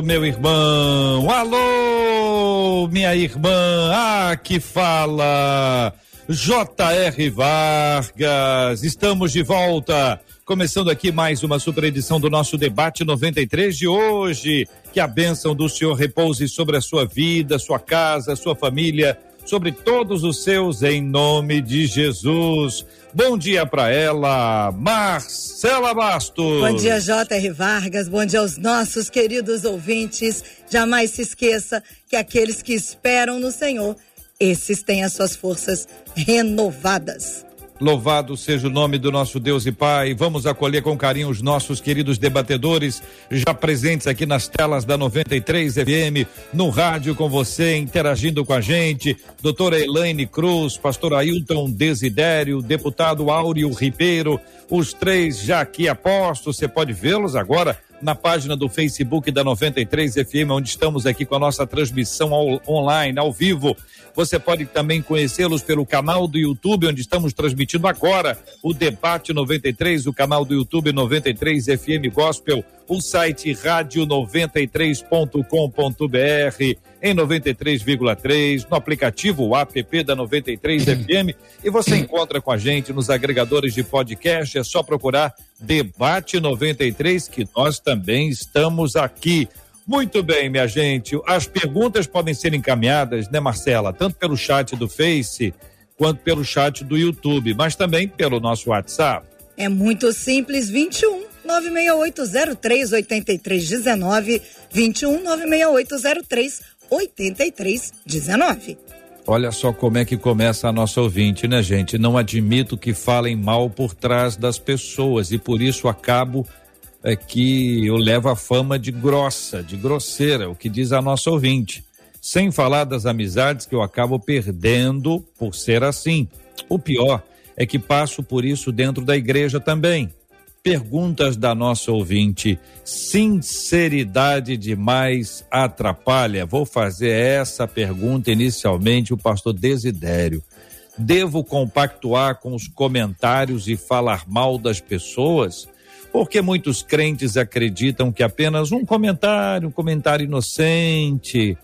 meu irmão. Alô, minha irmã. Ah, que fala. J.R. Vargas. Estamos de volta Começando aqui mais uma super edição do nosso debate 93 de hoje. Que a bênção do Senhor repouse sobre a sua vida, sua casa, sua família, sobre todos os seus, em nome de Jesus. Bom dia para ela, Marcela Bastos. Bom dia, J.R. Vargas. Bom dia aos nossos queridos ouvintes. Jamais se esqueça que aqueles que esperam no Senhor, esses têm as suas forças renovadas. Louvado seja o nome do nosso Deus e Pai. Vamos acolher com carinho os nossos queridos debatedores, já presentes aqui nas telas da 93 FM, no rádio com você, interagindo com a gente. Doutora Elaine Cruz, pastor Ailton Desidério, deputado Áureo Ribeiro, os três já aqui apostos. Você pode vê-los agora na página do Facebook da 93 FM, onde estamos aqui com a nossa transmissão ao, online, ao vivo. Você pode também conhecê-los pelo canal do YouTube, onde estamos transmitindo agora o Debate 93, o canal do YouTube 93 FM Gospel, o site rádio93.com.br em 93,3, no aplicativo app da 93 FM e você encontra com a gente nos agregadores de podcast, é só procurar Debate 93 que nós também estamos aqui. Muito bem, minha gente. As perguntas podem ser encaminhadas, né, Marcela? Tanto pelo chat do Face quanto pelo chat do YouTube, mas também pelo nosso WhatsApp. É muito simples, 21 96803 8319 21 96803 8319. Olha só como é que começa a nossa ouvinte, né, gente? Não admito que falem mal por trás das pessoas e por isso acabo é que eu levo a fama de grossa, de grosseira, o que diz a nossa ouvinte. Sem falar das amizades que eu acabo perdendo por ser assim. O pior é que passo por isso dentro da igreja também. Perguntas da nossa ouvinte. Sinceridade demais atrapalha? Vou fazer essa pergunta inicialmente, o pastor Desidério. Devo compactuar com os comentários e falar mal das pessoas? Porque muitos crentes acreditam que apenas um comentário, um comentário inocente,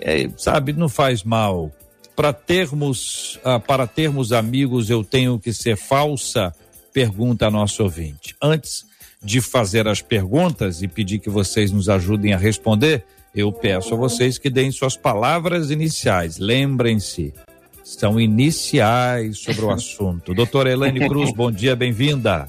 é, sabe, não faz mal. Para termos, ah, para termos amigos, eu tenho que ser falsa? Pergunta a nosso ouvinte. Antes de fazer as perguntas e pedir que vocês nos ajudem a responder, eu peço a vocês que deem suas palavras iniciais. Lembrem-se, são iniciais sobre o assunto. Doutora Elaine Cruz, bom dia, bem-vinda.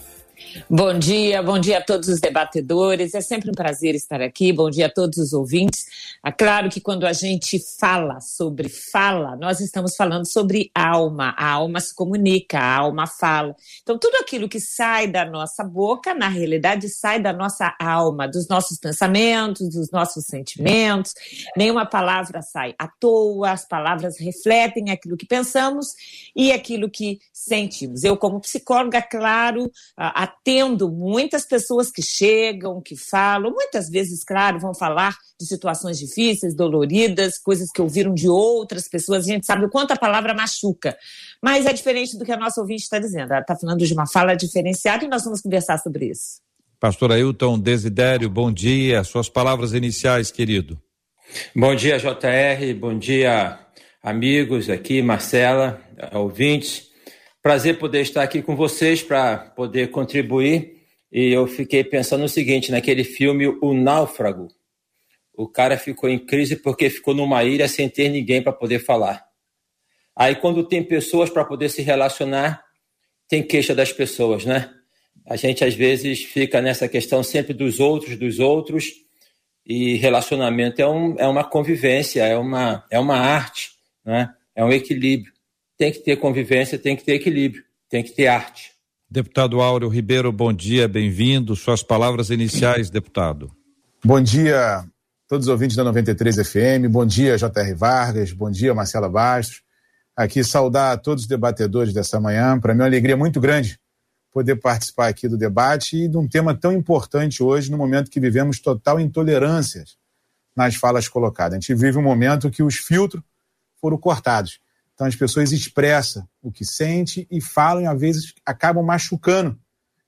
Bom dia, bom dia a todos os debatedores. É sempre um prazer estar aqui. Bom dia a todos os ouvintes. É claro que quando a gente fala sobre fala, nós estamos falando sobre alma. A alma se comunica, a alma fala. Então, tudo aquilo que sai da nossa boca, na realidade, sai da nossa alma, dos nossos pensamentos, dos nossos sentimentos. Nenhuma palavra sai à toa, as palavras refletem aquilo que pensamos e aquilo que sentimos. Eu, como psicóloga, claro, atendo muitas pessoas que chegam, que falam, muitas vezes, claro, vão falar de situações difíceis, doloridas, coisas que ouviram de outras pessoas. A gente sabe o quanto a palavra machuca. Mas é diferente do que a nossa ouvinte está dizendo. Ela está falando de uma fala diferenciada e nós vamos conversar sobre isso. Pastor Ailton Desidério, bom dia. Suas palavras iniciais, querido. Bom dia, JR. Bom dia, amigos aqui, Marcela, ouvintes. Prazer poder estar aqui com vocês para poder contribuir. E eu fiquei pensando no seguinte, naquele filme O Náufrago. O cara ficou em crise porque ficou numa ilha sem ter ninguém para poder falar. Aí quando tem pessoas para poder se relacionar, tem queixa das pessoas, né? A gente às vezes fica nessa questão sempre dos outros, dos outros, e relacionamento é, um, é uma convivência, é uma, é uma arte, né? é um equilíbrio tem que ter convivência, tem que ter equilíbrio, tem que ter arte. Deputado Áureo Ribeiro, bom dia, bem-vindo. Suas palavras iniciais, deputado. Bom dia, todos os ouvintes da 93 FM. Bom dia, J.R. Vargas. Bom dia, Marcela Bastos. Aqui saudar a todos os debatedores dessa manhã. Para mim é uma alegria muito grande poder participar aqui do debate e de um tema tão importante hoje, no momento que vivemos total intolerância nas falas colocadas. A gente vive um momento que os filtros foram cortados. Então as pessoas expressam o que sente e falam e às vezes acabam machucando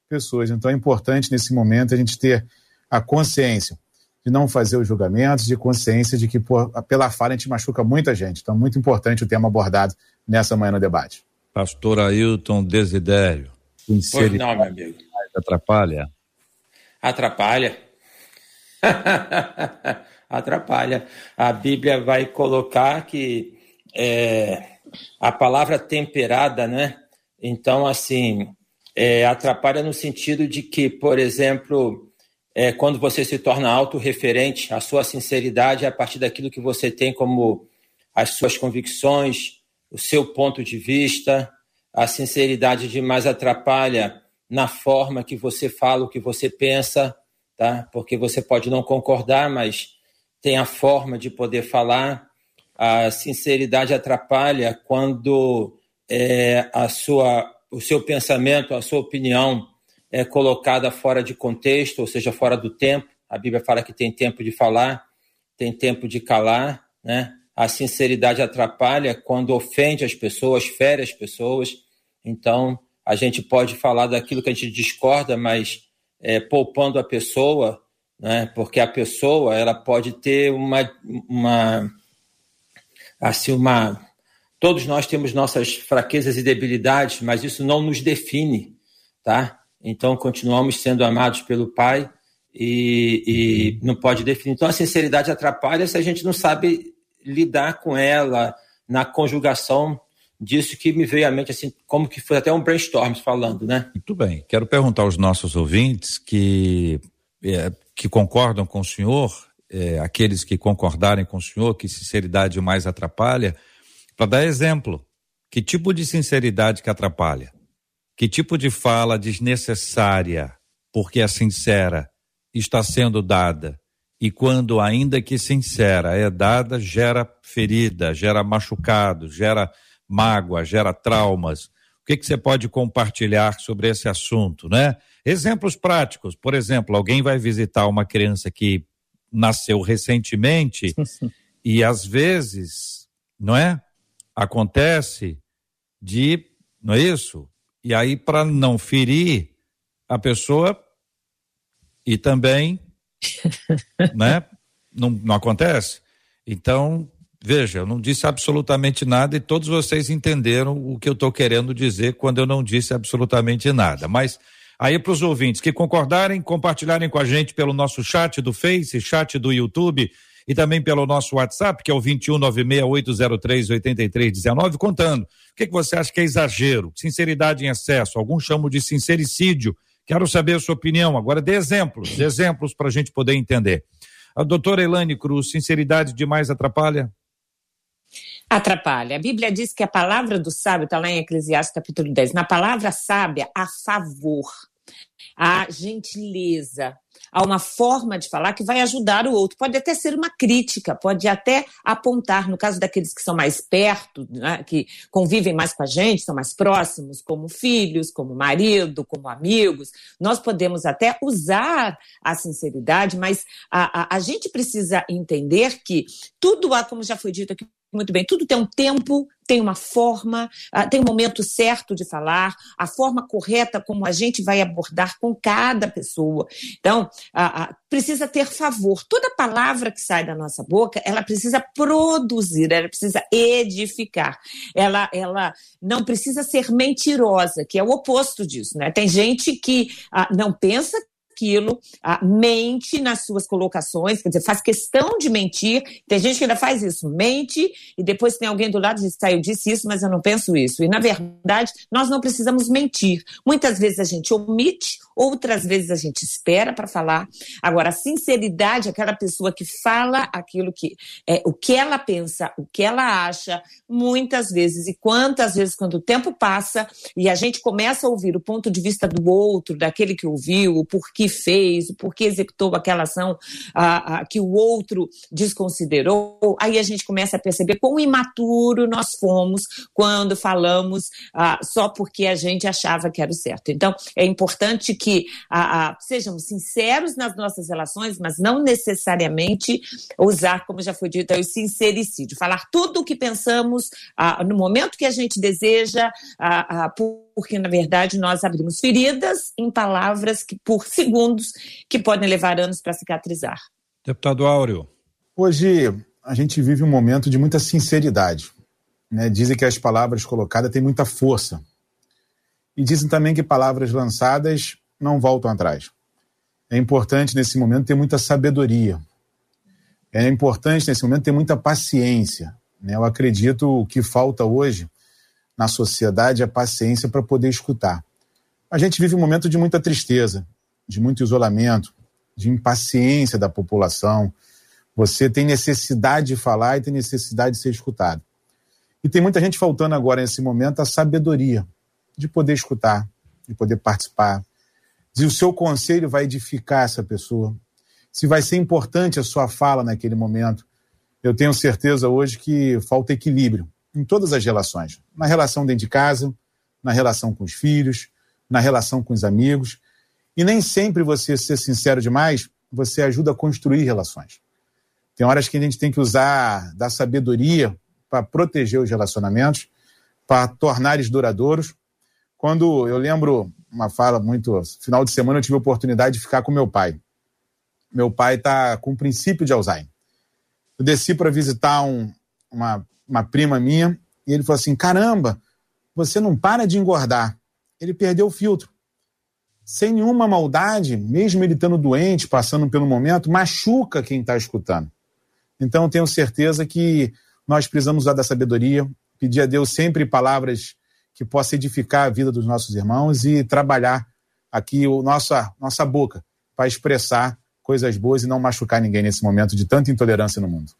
pessoas. Então é importante nesse momento a gente ter a consciência de não fazer os julgamentos, de consciência de que por, pela fala a gente machuca muita gente. Então, muito importante o tema abordado nessa manhã no debate. Pastor Ailton Desidério. Pois não, meu amigo. Atrapalha? Atrapalha. atrapalha. A Bíblia vai colocar que é, a palavra temperada, né? Então, assim, é, atrapalha no sentido de que, por exemplo, é, quando você se torna autorreferente, a sua sinceridade é a partir daquilo que você tem como as suas convicções, o seu ponto de vista, a sinceridade demais atrapalha na forma que você fala, o que você pensa, tá? Porque você pode não concordar, mas tem a forma de poder falar. A sinceridade atrapalha quando é, a sua, o seu pensamento, a sua opinião é colocada fora de contexto, ou seja, fora do tempo. A Bíblia fala que tem tempo de falar, tem tempo de calar, né? A sinceridade atrapalha quando ofende as pessoas, fere as pessoas. Então, a gente pode falar daquilo que a gente discorda, mas é, poupando a pessoa, né? Porque a pessoa ela pode ter uma, uma assim uma todos nós temos nossas fraquezas e debilidades, mas isso não nos define, tá? Então, continuamos sendo amados pelo Pai e, e não pode definir. Então, a sinceridade atrapalha se a gente não sabe lidar com ela na conjugação disso que me veio à mente, assim, como que foi até um brainstorm falando, né? Muito bem. Quero perguntar aos nossos ouvintes que, é, que concordam com o senhor, é, aqueles que concordarem com o senhor, que sinceridade mais atrapalha, para dar exemplo. Que tipo de sinceridade que atrapalha? Que tipo de fala desnecessária, porque é sincera, está sendo dada? E quando, ainda que sincera, é dada, gera ferida, gera machucado, gera mágoa, gera traumas. O que, que você pode compartilhar sobre esse assunto, né? Exemplos práticos. Por exemplo, alguém vai visitar uma criança que nasceu recentemente e às vezes, não é? Acontece de, não é isso? E aí, para não ferir a pessoa, e também, né? Não, não acontece? Então, veja, eu não disse absolutamente nada e todos vocês entenderam o que eu estou querendo dizer quando eu não disse absolutamente nada. Mas aí para os ouvintes que concordarem, compartilharem com a gente pelo nosso chat do Face, chat do YouTube e também pelo nosso WhatsApp, que é o 21968038319, contando. O que, que você acha que é exagero? Sinceridade em excesso? Alguns chamam de sincericídio. Quero saber a sua opinião. Agora dê exemplos, dê exemplos para a gente poder entender. A doutora Elane Cruz, sinceridade demais atrapalha? Atrapalha. A Bíblia diz que a palavra do sábio, está lá em Eclesiastes capítulo 10, na palavra sábia, a favor, a gentileza, a uma forma de falar que vai ajudar o outro. Pode até ser uma crítica, pode até apontar, no caso daqueles que são mais perto, né, que convivem mais com a gente, são mais próximos, como filhos, como marido, como amigos, nós podemos até usar a sinceridade, mas a, a, a gente precisa entender que tudo há, como já foi dito aqui muito bem, tudo tem um tempo, tem uma forma, uh, tem um momento certo de falar, a forma correta como a gente vai abordar com cada pessoa. Então, precisa ter favor. Toda palavra que sai da nossa boca, ela precisa produzir, ela precisa edificar. Ela, ela não precisa ser mentirosa, que é o oposto disso, né? Tem gente que não pensa aquilo, ah, mente nas suas colocações, quer dizer, faz questão de mentir. Tem gente que ainda faz isso, mente, e depois tem alguém do lado e diz, tá, eu disse isso, mas eu não penso isso. E, na verdade, nós não precisamos mentir. Muitas vezes a gente omite, outras vezes a gente espera para falar. Agora, a sinceridade, aquela pessoa que fala aquilo que é o que ela pensa, o que ela acha, muitas vezes e quantas vezes quando o tempo passa e a gente começa a ouvir o ponto de vista do outro, daquele que ouviu, o porquê fez, o porquê executou aquela ação ah, ah, que o outro desconsiderou, aí a gente começa a perceber quão imaturo nós fomos quando falamos ah, só porque a gente achava que era o certo. Então, é importante que ah, ah, sejamos sinceros nas nossas relações, mas não necessariamente usar, como já foi dito, o sincericídio, falar tudo o que pensamos ah, no momento que a gente deseja, porque na verdade nós abrimos feridas em palavras que por segundos que podem levar anos para cicatrizar. Deputado Áureo. Hoje a gente vive um momento de muita sinceridade. Né? Dizem que as palavras colocadas têm muita força. E dizem também que palavras lançadas não voltam atrás. É importante nesse momento ter muita sabedoria. É importante nesse momento ter muita paciência. Né? Eu acredito que falta hoje na sociedade é paciência para poder escutar. A gente vive um momento de muita tristeza, de muito isolamento, de impaciência da população. Você tem necessidade de falar e tem necessidade de ser escutado. E tem muita gente faltando agora nesse momento a sabedoria de poder escutar, de poder participar, se o seu conselho vai edificar essa pessoa, se vai ser importante a sua fala naquele momento. Eu tenho certeza hoje que falta equilíbrio em todas as relações, na relação dentro de casa, na relação com os filhos, na relação com os amigos. E nem sempre você ser sincero demais, você ajuda a construir relações. Tem horas que a gente tem que usar da sabedoria para proteger os relacionamentos, para tornar eles duradouros. Quando eu lembro uma fala muito. Final de semana eu tive a oportunidade de ficar com meu pai. Meu pai está com o princípio de Alzheimer. Eu desci para visitar um, uma, uma prima minha e ele falou assim: caramba, você não para de engordar. Ele perdeu o filtro. Sem nenhuma maldade, mesmo ele estando doente, passando pelo momento, machuca quem está escutando. Então, tenho certeza que nós precisamos usar da sabedoria, pedir a Deus sempre palavras que possa edificar a vida dos nossos irmãos e trabalhar aqui o nossa, nossa boca para expressar coisas boas e não machucar ninguém nesse momento de tanta intolerância no mundo.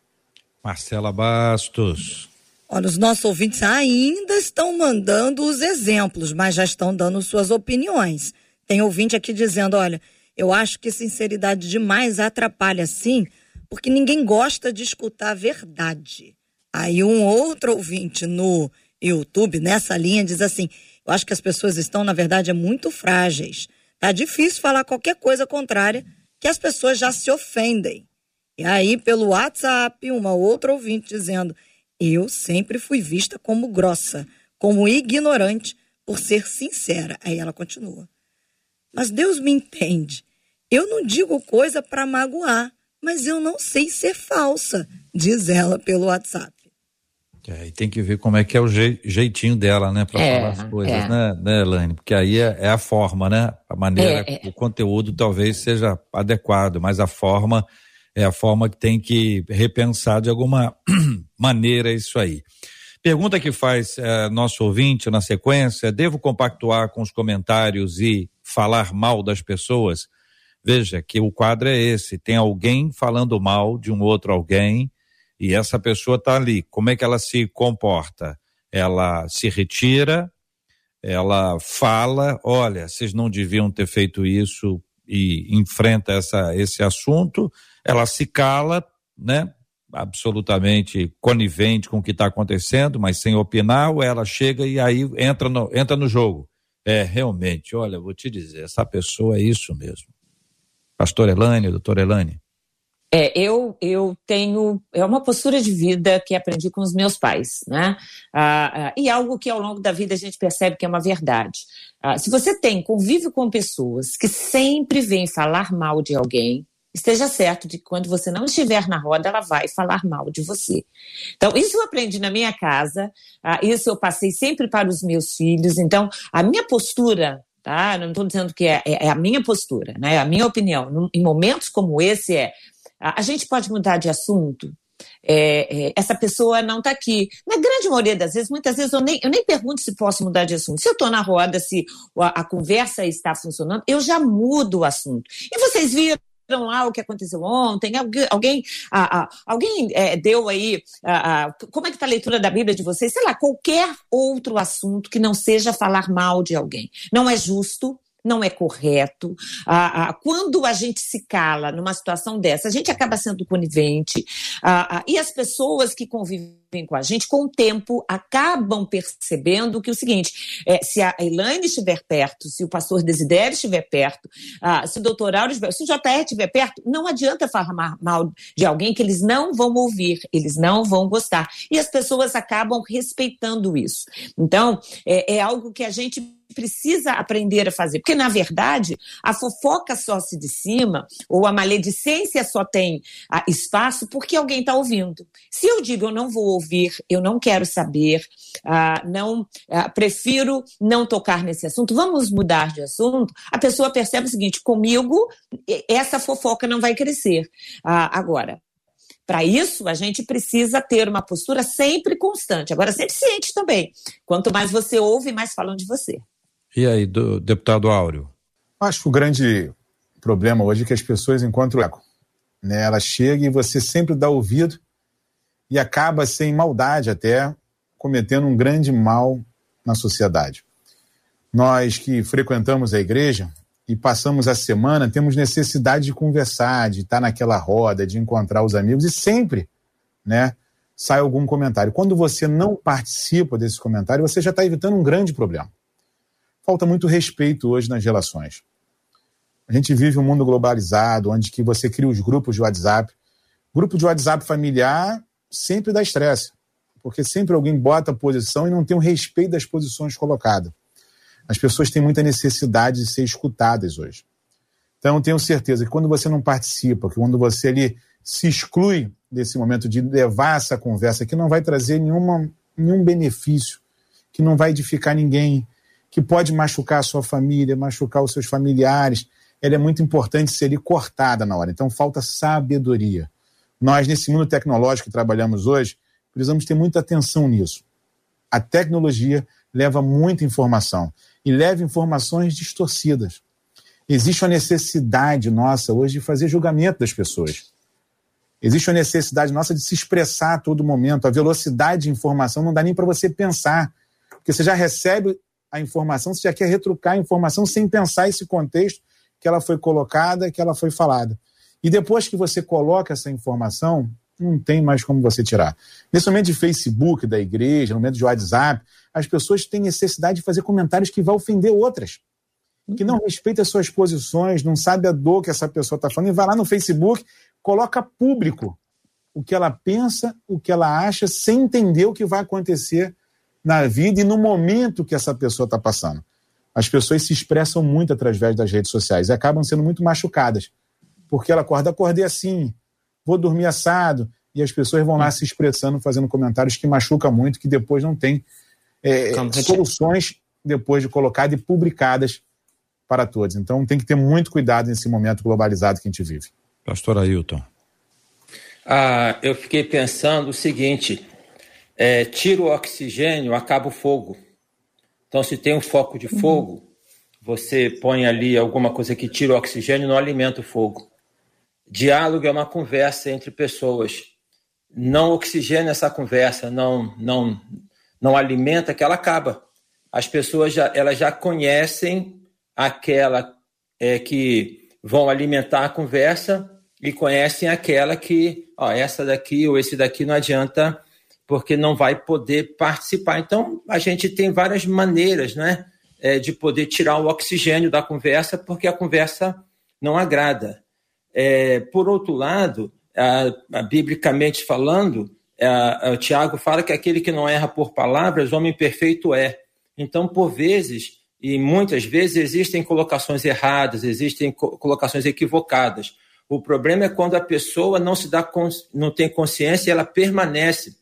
Marcela Bastos. Olha, os nossos ouvintes ainda estão mandando os exemplos, mas já estão dando suas opiniões. Tem ouvinte aqui dizendo: olha, eu acho que sinceridade demais atrapalha sim, porque ninguém gosta de escutar a verdade. Aí um outro ouvinte no YouTube, nessa linha, diz assim: eu acho que as pessoas estão, na verdade, muito frágeis. Tá difícil falar qualquer coisa contrária, que as pessoas já se ofendem. E aí, pelo WhatsApp, uma outra ouvinte dizendo: eu sempre fui vista como grossa, como ignorante, por ser sincera. Aí ela continua. Mas Deus me entende. Eu não digo coisa para magoar, mas eu não sei ser falsa, diz ela pelo WhatsApp. É, e tem que ver como é que é o jeitinho dela, né, para é, falar as coisas, é. né, né, Elaine? Porque aí é, é, a forma, né? A maneira, é, é. o conteúdo talvez seja adequado, mas a forma é a forma que tem que repensar de alguma maneira isso aí. Pergunta que faz é, nosso ouvinte na sequência: devo compactuar com os comentários e falar mal das pessoas? Veja que o quadro é esse: tem alguém falando mal de um outro alguém e essa pessoa está ali. Como é que ela se comporta? Ela se retira, ela fala: olha, vocês não deviam ter feito isso e enfrenta essa, esse assunto. Ela se cala, né? absolutamente conivente com o que está acontecendo, mas sem opinar, ela chega e aí entra no, entra no jogo. É, realmente, olha, vou te dizer, essa pessoa é isso mesmo. Pastor Elane, doutor Elane. É, eu, eu tenho. É uma postura de vida que aprendi com os meus pais, né? Ah, ah, e algo que ao longo da vida a gente percebe que é uma verdade. Ah, se você tem convívio com pessoas que sempre vêm falar mal de alguém, esteja certo de que quando você não estiver na roda, ela vai falar mal de você. Então, isso eu aprendi na minha casa, ah, isso eu passei sempre para os meus filhos. Então, a minha postura tá? Não estou dizendo que é, é, a minha postura, né? A minha opinião. Em momentos como esse é a gente pode mudar de assunto? É, é, essa pessoa não está aqui. Na grande maioria das vezes, muitas vezes eu nem, eu nem pergunto se posso mudar de assunto. Se eu estou na roda, se a, a, conversa está funcionando, eu já mudo o assunto. E vocês viram lá o que aconteceu ontem? Alguém, alguém, alguém é, deu aí. como é que está a leitura da Bíblia de vocês? Sei lá, qualquer outro assunto que não seja falar mal de alguém. Não é justo não é correto. Ah, ah, quando a gente se cala numa situação dessa, a gente acaba sendo conivente. Ah, e as pessoas que convivem com a gente, com o tempo, acabam percebendo que o seguinte: é, se a Elaine estiver perto, se o pastor Desidério estiver perto, se o doutor Auro estiver, se o JR estiver perto, não adianta falar mal de alguém que eles não vão ouvir, eles não vão gostar. E as pessoas acabam respeitando isso. Então, é, é algo que a gente precisa aprender a fazer. Porque, na verdade, a fofoca só se de cima, ou a maledicência só tem ah, espaço porque alguém está ouvindo. Se eu digo eu não vou ouvir, eu não quero saber, ah, não ah, prefiro não tocar nesse assunto, vamos mudar de assunto, a pessoa percebe o seguinte: comigo, essa fofoca não vai crescer. agora, para isso, a gente precisa ter uma postura sempre constante. Agora, sempre ciente também. Quanto mais você ouve, mais falam de você. E aí, do, deputado Áureo? Acho que o grande problema hoje é que as pessoas encontram eco. Né? Ela chega e você sempre dá ouvido e acaba, sem maldade até, cometendo um grande mal na sociedade. Nós que frequentamos a igreja e passamos a semana, temos necessidade de conversar, de estar naquela roda, de encontrar os amigos e sempre, né, sai algum comentário. Quando você não participa desse comentário, você já está evitando um grande problema falta muito respeito hoje nas relações. A gente vive um mundo globalizado, onde que você cria os grupos de WhatsApp. Grupo de WhatsApp familiar sempre dá estresse, porque sempre alguém bota a posição e não tem o respeito das posições colocadas. As pessoas têm muita necessidade de ser escutadas hoje. Então, tenho certeza que quando você não participa, que quando você ali se exclui desse momento de levar essa conversa, que não vai trazer nenhuma, nenhum benefício, que não vai edificar ninguém, que pode machucar a sua família, machucar os seus familiares, ela é muito importante ser cortada na hora. Então falta sabedoria. Nós, nesse mundo tecnológico que trabalhamos hoje, precisamos ter muita atenção nisso. A tecnologia leva muita informação e leva informações distorcidas. Existe uma necessidade nossa hoje de fazer julgamento das pessoas. Existe uma necessidade nossa de se expressar a todo momento. A velocidade de informação não dá nem para você pensar, porque você já recebe a informação, você já quer retrucar a informação sem pensar esse contexto que ela foi colocada, que ela foi falada. E depois que você coloca essa informação, não tem mais como você tirar. Nesse momento de Facebook, da igreja, no momento de WhatsApp, as pessoas têm necessidade de fazer comentários que vão ofender outras. Que não respeitam as suas posições, não sabe a dor que essa pessoa está falando, e vai lá no Facebook, coloca público o que ela pensa, o que ela acha, sem entender o que vai acontecer na vida e no momento que essa pessoa está passando. As pessoas se expressam muito através das redes sociais e acabam sendo muito machucadas. Porque ela acorda, acordei assim, vou dormir assado, e as pessoas vão lá se expressando, fazendo comentários que machucam muito, que depois não tem é, soluções depois de colocadas e publicadas para todos. Então tem que ter muito cuidado nesse momento globalizado que a gente vive. Pastor Ailton. Ah, eu fiquei pensando o seguinte: é, tira o oxigênio, acaba o fogo. Então, se tem um foco de uhum. fogo, uhum. você põe ali alguma coisa que tira o oxigênio, não alimenta o fogo. Diálogo é uma conversa entre pessoas. Não oxigena essa conversa, não, não, não alimenta, que ela acaba. As pessoas já, elas já conhecem aquela é, que vão alimentar a conversa e conhecem aquela que, ó, essa daqui ou esse daqui não adianta porque não vai poder participar. Então, a gente tem várias maneiras né, é, de poder tirar o oxigênio da conversa, porque a conversa não agrada. É, por outro lado, a, a, biblicamente falando, a, o Tiago fala que aquele que não erra por palavras, homem perfeito é. Então, por vezes, e muitas vezes, existem colocações erradas, existem co colocações equivocadas. O problema é quando a pessoa não se dá não tem consciência e ela permanece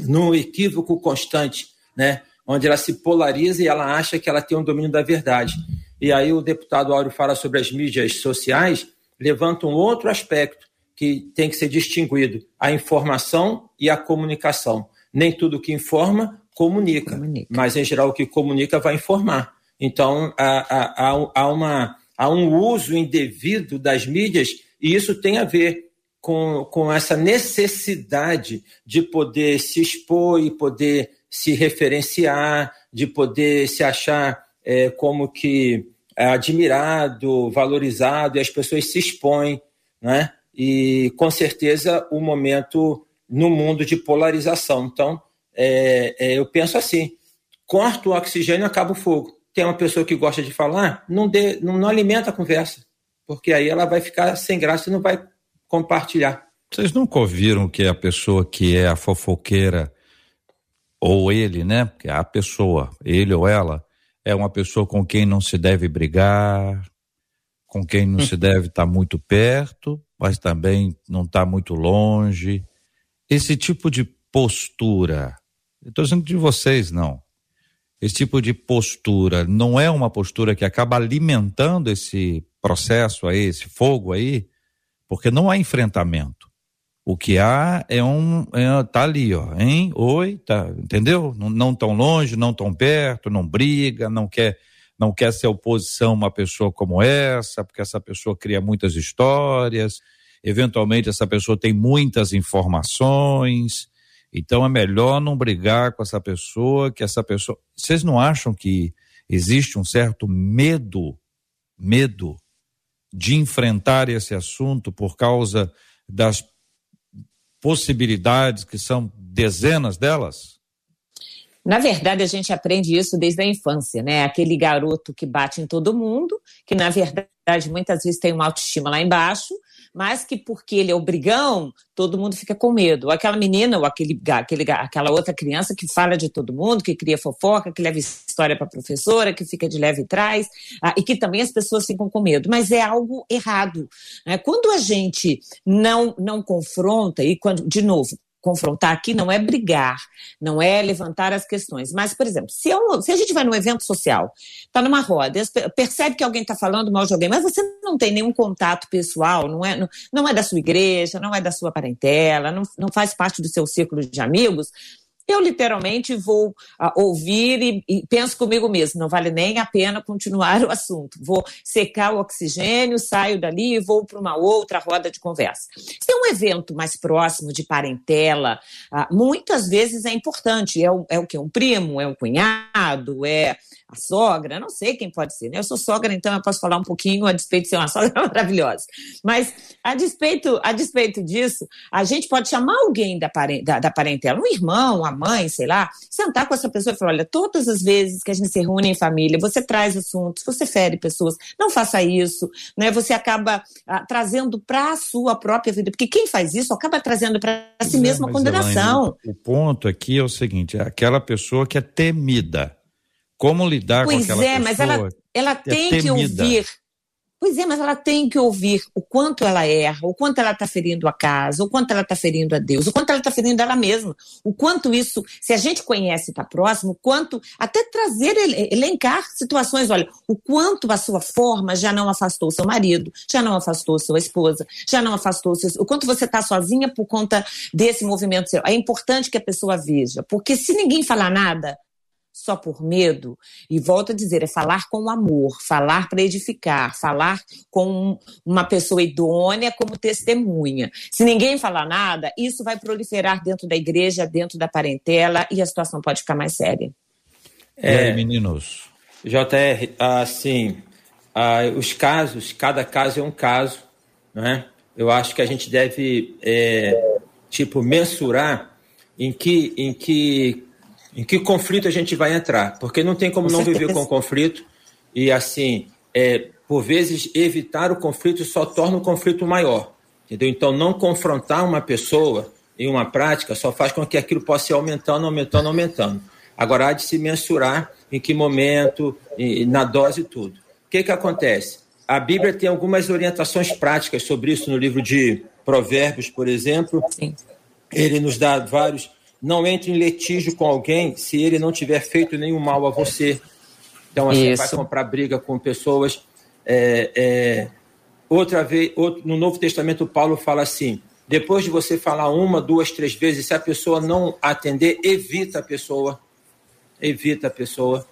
no equívoco constante, né? onde ela se polariza e ela acha que ela tem um domínio da verdade. E aí o deputado Áureo fala sobre as mídias sociais, levanta um outro aspecto que tem que ser distinguido: a informação e a comunicação. Nem tudo que informa comunica, comunica. mas em geral o que comunica vai informar. Então há, há, há, uma, há um uso indevido das mídias e isso tem a ver com, com essa necessidade de poder se expor e poder se referenciar, de poder se achar é, como que é admirado, valorizado, e as pessoas se expõem, né? E com certeza o momento no mundo de polarização. Então, é, é, eu penso assim: corta o oxigênio, acaba o fogo. Tem uma pessoa que gosta de falar, não, dê, não, não alimenta a conversa, porque aí ela vai ficar sem graça e não vai compartilhar. Vocês nunca ouviram que a pessoa que é a fofoqueira, ou ele, né? Porque a pessoa, ele ou ela, é uma pessoa com quem não se deve brigar, com quem não se deve estar tá muito perto, mas também não está muito longe. Esse tipo de postura, estou dizendo de vocês, não. Esse tipo de postura não é uma postura que acaba alimentando esse processo aí, esse fogo aí, porque não há enfrentamento. O que há é um. É, tá ali, ó, hein? Oi, tá, entendeu? Não, não tão longe, não tão perto, não briga, não quer não quer ser oposição uma pessoa como essa, porque essa pessoa cria muitas histórias, eventualmente essa pessoa tem muitas informações, então é melhor não brigar com essa pessoa, que essa pessoa. Vocês não acham que existe um certo medo, medo de enfrentar esse assunto por causa das possibilidades, que são dezenas delas? Na verdade, a gente aprende isso desde a infância, né? Aquele garoto que bate em todo mundo, que na verdade muitas vezes tem uma autoestima lá embaixo, mas que porque ele é o brigão, todo mundo fica com medo. Aquela menina, ou aquele, aquele, aquela outra criança que fala de todo mundo, que cria fofoca, que leva história para a professora, que fica de leve trás, ah, e que também as pessoas ficam com medo. Mas é algo errado. Né? Quando a gente não, não confronta, e quando, de novo, confrontar aqui não é brigar, não é levantar as questões. Mas, por exemplo, se, eu, se a gente vai num evento social, está numa roda, percebe que alguém está falando mal de alguém, mas você não tem nenhum contato pessoal, não é, não, não é da sua igreja, não é da sua parentela, não, não faz parte do seu círculo de amigos, eu literalmente vou uh, ouvir e, e, penso comigo mesmo, não vale nem a pena continuar o assunto. Vou secar o oxigênio, saio dali e vou para uma outra roda de conversa. Se é um evento mais próximo de parentela, uh, muitas vezes é importante. É o, é o que? Um primo, é um cunhado, é a sogra, não sei quem pode ser, né? Eu sou sogra, então eu posso falar um pouquinho a despeito de ser uma sogra maravilhosa. Mas a despeito, a despeito disso, a gente pode chamar alguém da, da, da parentela, um irmão, a mãe, sei lá, sentar com essa pessoa e falar: olha, todas as vezes que a gente se reúne em família, você traz assuntos, você fere pessoas, não faça isso, né? Você acaba ah, trazendo para a sua própria vida, porque quem faz isso acaba trazendo para si é, mesmo a condenação. Elaine, o ponto aqui é o seguinte: é aquela pessoa que é temida como lidar pois com aquela é, pessoa? Pois é, mas ela, ela tem é que ouvir. Pois é, mas ela tem que ouvir o quanto ela erra, o quanto ela está ferindo a casa, o quanto ela está ferindo a Deus, o quanto ela está ferindo ela mesma, o quanto isso, se a gente conhece e está próximo, o quanto, até trazer, elencar situações, olha, o quanto a sua forma já não afastou seu marido, já não afastou sua esposa, já não afastou seu, o quanto você está sozinha por conta desse movimento seu. É importante que a pessoa veja, porque se ninguém falar nada, só por medo, e volto a dizer, é falar com amor, falar para edificar, falar com uma pessoa idônea como testemunha. Se ninguém falar nada, isso vai proliferar dentro da igreja, dentro da parentela, e a situação pode ficar mais séria. É, aí, meninos. JR, assim, ah, os casos, cada caso é um caso, né? Eu acho que a gente deve, é, tipo, mensurar em que, em que em que conflito a gente vai entrar, porque não tem como com não certeza. viver com conflito e assim, é, por vezes evitar o conflito só torna o conflito maior, entendeu? Então não confrontar uma pessoa em uma prática só faz com que aquilo possa ir aumentando, aumentando, aumentando. Agora há de se mensurar em que momento, na dose e tudo. O que que acontece? A Bíblia tem algumas orientações práticas sobre isso no livro de Provérbios, por exemplo. Sim. Ele nos dá vários não entre em litígio com alguém se ele não tiver feito nenhum mal a você. Então, assim, Isso. vai comprar briga com pessoas. É, é, outra vez, outro, no Novo Testamento, Paulo fala assim: depois de você falar uma, duas, três vezes, se a pessoa não atender, evita a pessoa. Evita a pessoa.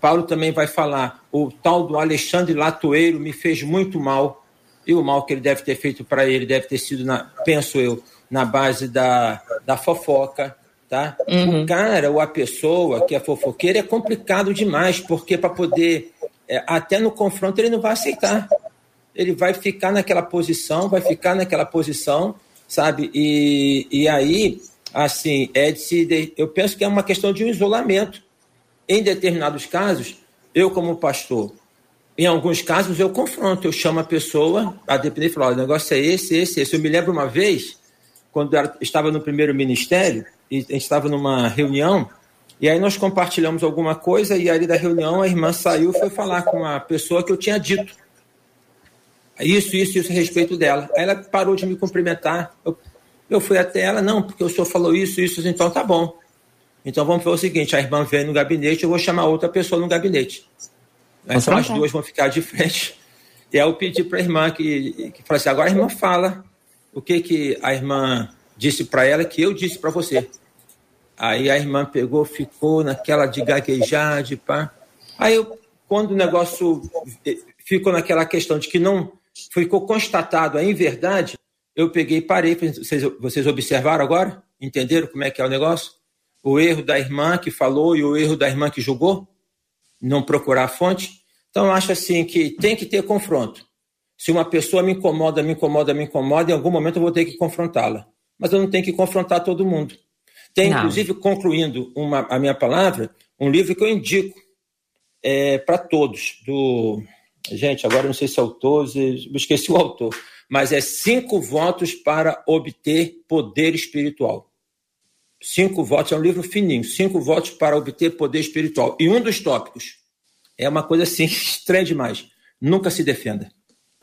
Paulo também vai falar: o tal do Alexandre Latoeiro me fez muito mal. E o mal que ele deve ter feito para ele deve ter sido, na, penso eu, na base da, da fofoca, tá? Uhum. O cara ou a pessoa que é fofoqueira é complicado demais, porque para poder é, até no confronto ele não vai aceitar. Ele vai ficar naquela posição, vai ficar naquela posição, sabe? E, e aí, assim, é de se. Eu penso que é uma questão de um isolamento. Em determinados casos, eu, como pastor, em alguns casos eu confronto, eu chamo a pessoa, a depender e falo: o negócio é esse, esse, esse. Eu me lembro uma vez, quando eu estava no primeiro ministério, e a gente estava numa reunião, e aí nós compartilhamos alguma coisa, e ali da reunião a irmã saiu e foi falar com a pessoa que eu tinha dito. Isso, isso, isso a respeito dela. Aí ela parou de me cumprimentar. Eu, eu fui até ela, não, porque o senhor falou isso, isso, então tá bom. Então vamos fazer o seguinte: a irmã vem no gabinete, eu vou chamar outra pessoa no gabinete. Então as duas vão ficar de frente. E aí eu pedi para a irmã que, que falasse: agora a irmã fala o que, que a irmã disse para ela que eu disse para você. Aí a irmã pegou, ficou naquela de gaguejar, de pá. Aí eu, quando o negócio ficou naquela questão de que não ficou constatado a inverdade, eu peguei e parei. Vocês, vocês observaram agora? Entenderam como é que é o negócio? O erro da irmã que falou e o erro da irmã que julgou? Não procurar a fonte? Então, acho assim que tem que ter confronto. Se uma pessoa me incomoda, me incomoda, me incomoda, em algum momento eu vou ter que confrontá-la. Mas eu não tenho que confrontar todo mundo. Tem, não. inclusive, concluindo uma, a minha palavra, um livro que eu indico é, para todos, do Gente, agora não sei se é autor, esqueci o autor, mas é cinco votos para obter poder espiritual. Cinco votos, é um livro fininho, cinco votos para obter poder espiritual. E um dos tópicos é uma coisa assim estranha demais. Nunca se defenda.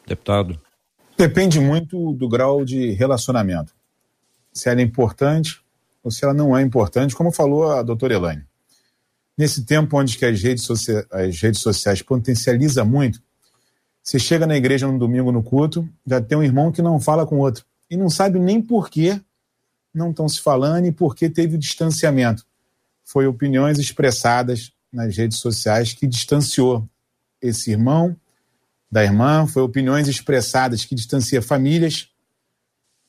Deputado. Depende muito do grau de relacionamento. Se ela é importante ou se ela não é importante, como falou a doutora Elaine. Nesse tempo onde que as redes, as redes sociais potencializam muito, você chega na igreja no domingo no culto, já tem um irmão que não fala com outro. E não sabe nem por que não estão se falando e por que teve o distanciamento. Foi opiniões expressadas nas redes sociais que distanciou esse irmão da irmã, foi opiniões expressadas que distancia famílias.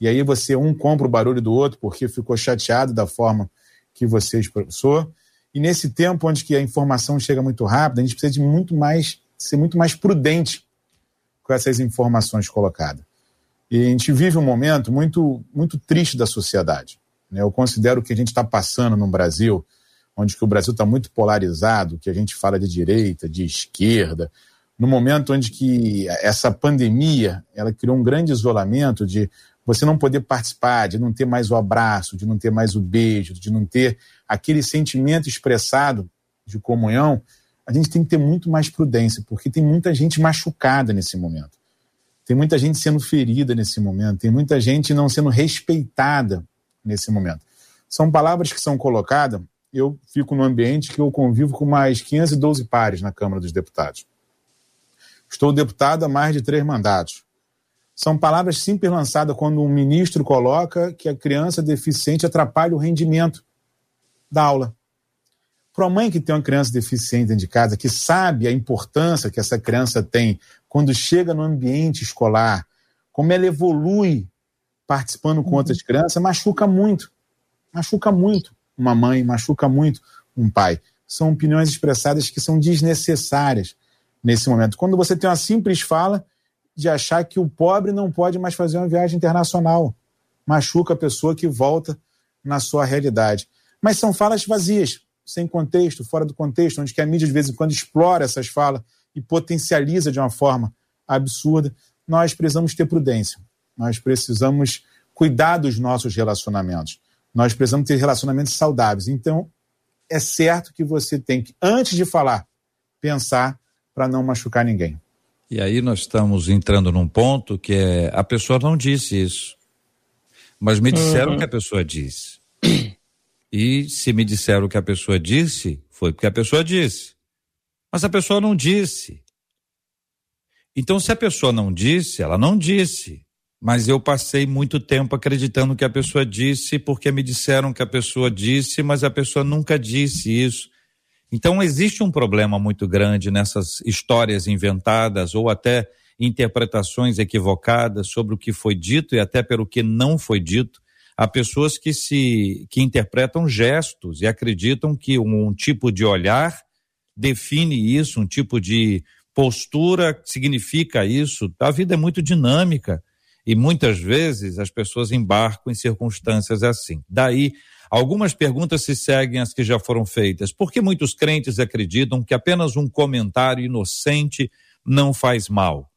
E aí você um compra o barulho do outro porque ficou chateado da forma que você expressou. E nesse tempo onde que a informação chega muito rápido, a gente precisa de muito mais ser muito mais prudente com essas informações colocadas. E a gente vive um momento muito, muito triste da sociedade. Né? Eu considero que a gente está passando no Brasil, onde que o Brasil está muito polarizado, que a gente fala de direita, de esquerda, no momento onde que essa pandemia ela criou um grande isolamento de você não poder participar, de não ter mais o abraço, de não ter mais o beijo, de não ter aquele sentimento expressado de comunhão, a gente tem que ter muito mais prudência, porque tem muita gente machucada nesse momento. Tem muita gente sendo ferida nesse momento, tem muita gente não sendo respeitada nesse momento. São palavras que são colocadas, eu fico no ambiente que eu convivo com mais 512 pares na Câmara dos Deputados. Estou deputado há mais de três mandatos. São palavras simples lançadas quando um ministro coloca que a criança deficiente atrapalha o rendimento da aula. Para uma mãe que tem uma criança deficiente dentro de casa, que sabe a importância que essa criança tem quando chega no ambiente escolar, como ela evolui participando com outras crianças, machuca muito. Machuca muito uma mãe, machuca muito um pai. São opiniões expressadas que são desnecessárias nesse momento. Quando você tem uma simples fala de achar que o pobre não pode mais fazer uma viagem internacional, machuca a pessoa que volta na sua realidade. Mas são falas vazias, sem contexto, fora do contexto, onde que a mídia de vez em quando explora essas falas e potencializa de uma forma absurda, nós precisamos ter prudência. Nós precisamos cuidar dos nossos relacionamentos. Nós precisamos ter relacionamentos saudáveis. Então, é certo que você tem que, antes de falar, pensar para não machucar ninguém. E aí nós estamos entrando num ponto que é a pessoa não disse isso, mas me disseram uhum. que a pessoa disse. E se me disseram o que a pessoa disse, foi porque a pessoa disse. Mas a pessoa não disse. Então, se a pessoa não disse, ela não disse. Mas eu passei muito tempo acreditando que a pessoa disse, porque me disseram que a pessoa disse, mas a pessoa nunca disse isso. Então, existe um problema muito grande nessas histórias inventadas ou até interpretações equivocadas sobre o que foi dito e até pelo que não foi dito Há pessoas que se que interpretam gestos e acreditam que um, um tipo de olhar define isso, um tipo de Postura significa isso. A vida é muito dinâmica e muitas vezes as pessoas embarcam em circunstâncias assim. Daí, algumas perguntas se seguem as que já foram feitas. Por que muitos crentes acreditam que apenas um comentário inocente não faz mal?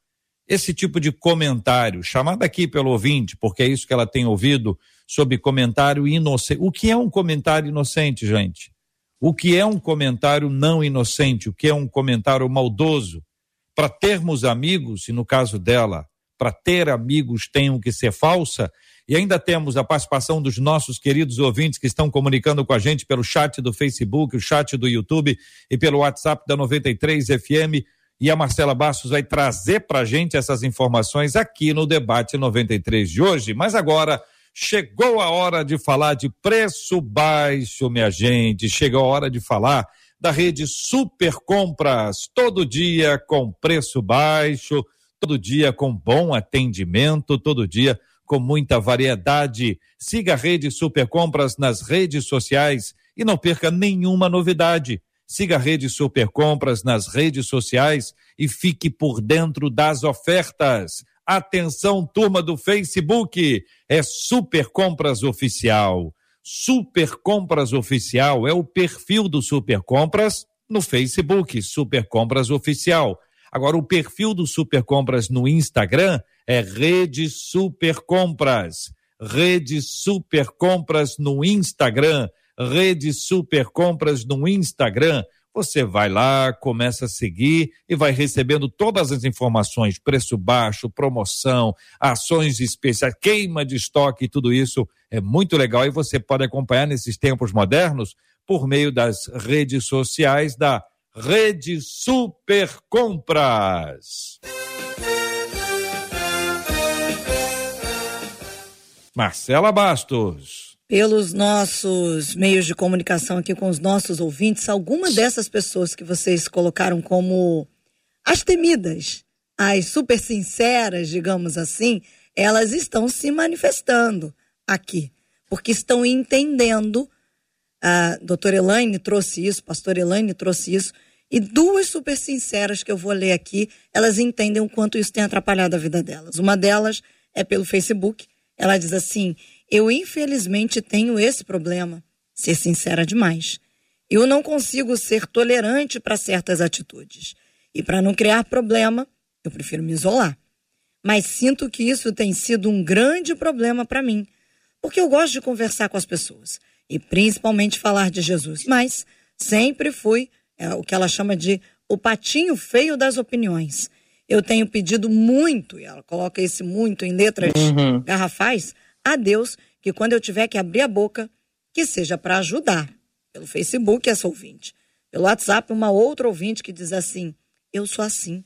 Esse tipo de comentário, chamado aqui pelo ouvinte, porque é isso que ela tem ouvido, sobre comentário inocente. O que é um comentário inocente, gente? O que é um comentário não inocente? O que é um comentário maldoso? para termos amigos, e no caso dela, para ter amigos tenham que ser falsa, e ainda temos a participação dos nossos queridos ouvintes que estão comunicando com a gente pelo chat do Facebook, o chat do YouTube e pelo WhatsApp da 93 FM. E a Marcela Bastos vai trazer para a gente essas informações aqui no debate 93 de hoje. Mas agora chegou a hora de falar de preço baixo, minha gente. Chegou a hora de falar da rede Super Compras, todo dia com preço baixo, todo dia com bom atendimento, todo dia com muita variedade. Siga a rede Super Compras nas redes sociais e não perca nenhuma novidade. Siga a rede Super Compras nas redes sociais e fique por dentro das ofertas. Atenção, turma do Facebook, é Super Compras Oficial. Super Compras Oficial é o perfil do Super Compras no Facebook, Super Compras Oficial. Agora, o perfil do Super Compras no Instagram é Rede Super Compras. Rede Super Compras no Instagram. Rede Super Compras no Instagram. Você vai lá, começa a seguir e vai recebendo todas as informações: preço baixo, promoção, ações especiais, queima de estoque, tudo isso é muito legal e você pode acompanhar nesses tempos modernos por meio das redes sociais da Rede Super Compras. Marcela Bastos pelos nossos meios de comunicação aqui com os nossos ouvintes, alguma dessas pessoas que vocês colocaram como as temidas, as super sinceras, digamos assim, elas estão se manifestando aqui, porque estão entendendo. A doutora Elaine trouxe isso, pastor Elaine trouxe isso, e duas super sinceras que eu vou ler aqui, elas entendem o quanto isso tem atrapalhado a vida delas. Uma delas é pelo Facebook. Ela diz assim: eu, infelizmente, tenho esse problema, ser sincera demais. Eu não consigo ser tolerante para certas atitudes. E para não criar problema, eu prefiro me isolar. Mas sinto que isso tem sido um grande problema para mim, porque eu gosto de conversar com as pessoas e principalmente falar de Jesus. Mas sempre fui é, o que ela chama de o patinho feio das opiniões. Eu tenho pedido muito, e ela coloca esse muito em letras uhum. garrafais, a Deus que quando eu tiver que abrir a boca, que seja para ajudar. Pelo Facebook, essa ouvinte. Pelo WhatsApp, uma outra ouvinte que diz assim: Eu sou assim.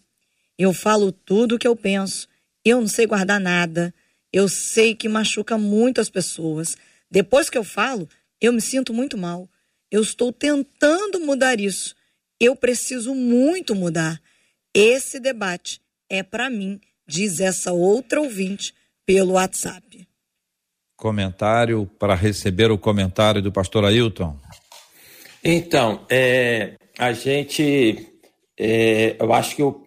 Eu falo tudo o que eu penso. Eu não sei guardar nada. Eu sei que machuca muito as pessoas. Depois que eu falo, eu me sinto muito mal. Eu estou tentando mudar isso. Eu preciso muito mudar. Esse debate é para mim, diz essa outra ouvinte pelo WhatsApp comentário para receber o comentário do pastor Ailton? Então, é, a gente, é, eu acho que o,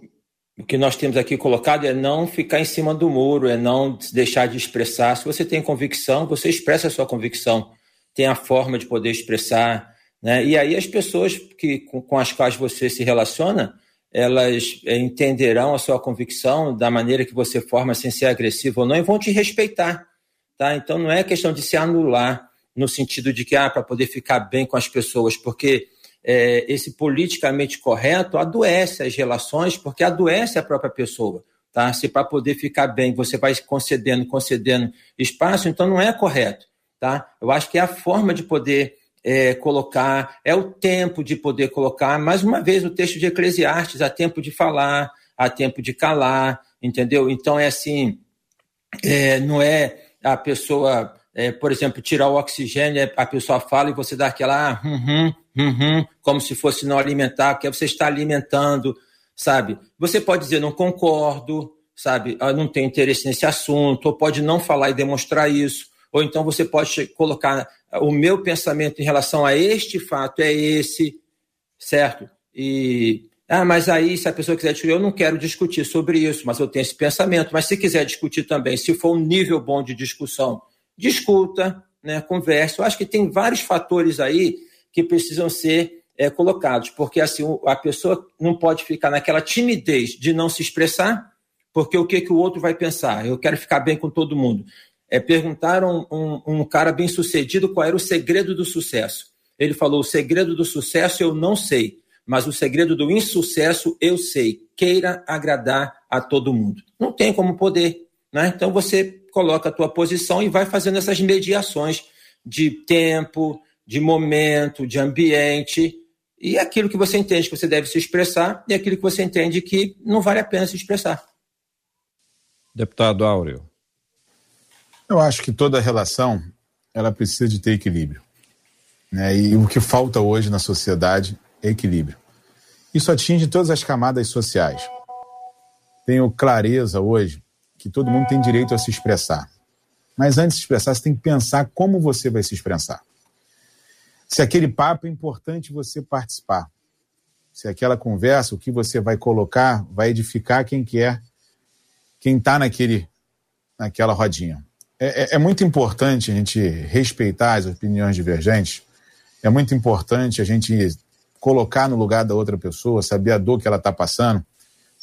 o que nós temos aqui colocado é não ficar em cima do muro, é não deixar de expressar. Se você tem convicção, você expressa a sua convicção, tem a forma de poder expressar. Né? E aí as pessoas que, com, com as quais você se relaciona, elas é, entenderão a sua convicção da maneira que você forma sem ser agressivo ou não e vão te respeitar. Tá? Então não é questão de se anular no sentido de que, ah, para poder ficar bem com as pessoas, porque é, esse politicamente correto adoece as relações, porque adoece a própria pessoa. Tá? Se para poder ficar bem você vai concedendo, concedendo espaço, então não é correto. Tá? Eu acho que é a forma de poder é, colocar, é o tempo de poder colocar, mais uma vez, o texto de Eclesiastes, há tempo de falar, há tempo de calar, entendeu? Então é assim, é, não é a pessoa, é, por exemplo, tirar o oxigênio, a pessoa fala e você dá aquela, ah, hum, hum, hum, como se fosse não alimentar, porque você está alimentando, sabe? Você pode dizer, não concordo, sabe? Eu não tenho interesse nesse assunto, ou pode não falar e demonstrar isso, ou então você pode colocar o meu pensamento em relação a este fato é esse, certo? E Ah, mas aí, se a pessoa quiser discutir, eu não quero discutir sobre isso, mas eu tenho esse pensamento. Mas se quiser discutir também, se for um nível bom de discussão, discuta, né, converse. Eu acho que tem vários fatores aí que precisam ser é, colocados, porque assim a pessoa não pode ficar naquela timidez de não se expressar, porque o que, que o outro vai pensar? Eu quero ficar bem com todo mundo. É, perguntaram um, um cara bem sucedido qual era o segredo do sucesso. Ele falou: o segredo do sucesso eu não sei mas o segredo do insucesso eu sei. Queira agradar a todo mundo. Não tem como poder. Né? Então você coloca a tua posição e vai fazendo essas mediações de tempo, de momento, de ambiente, e aquilo que você entende que você deve se expressar e aquilo que você entende que não vale a pena se expressar. Deputado Áureo. Eu acho que toda relação ela precisa de ter equilíbrio. Né? E o que falta hoje na sociedade equilíbrio. Isso atinge todas as camadas sociais. Tenho clareza hoje que todo mundo tem direito a se expressar. Mas antes de se expressar, você tem que pensar como você vai se expressar. Se aquele papo é importante você participar. Se aquela conversa, o que você vai colocar, vai edificar quem quer, quem está naquele, naquela rodinha. É, é, é muito importante a gente respeitar as opiniões divergentes. É muito importante a gente colocar no lugar da outra pessoa, saber a dor que ela está passando,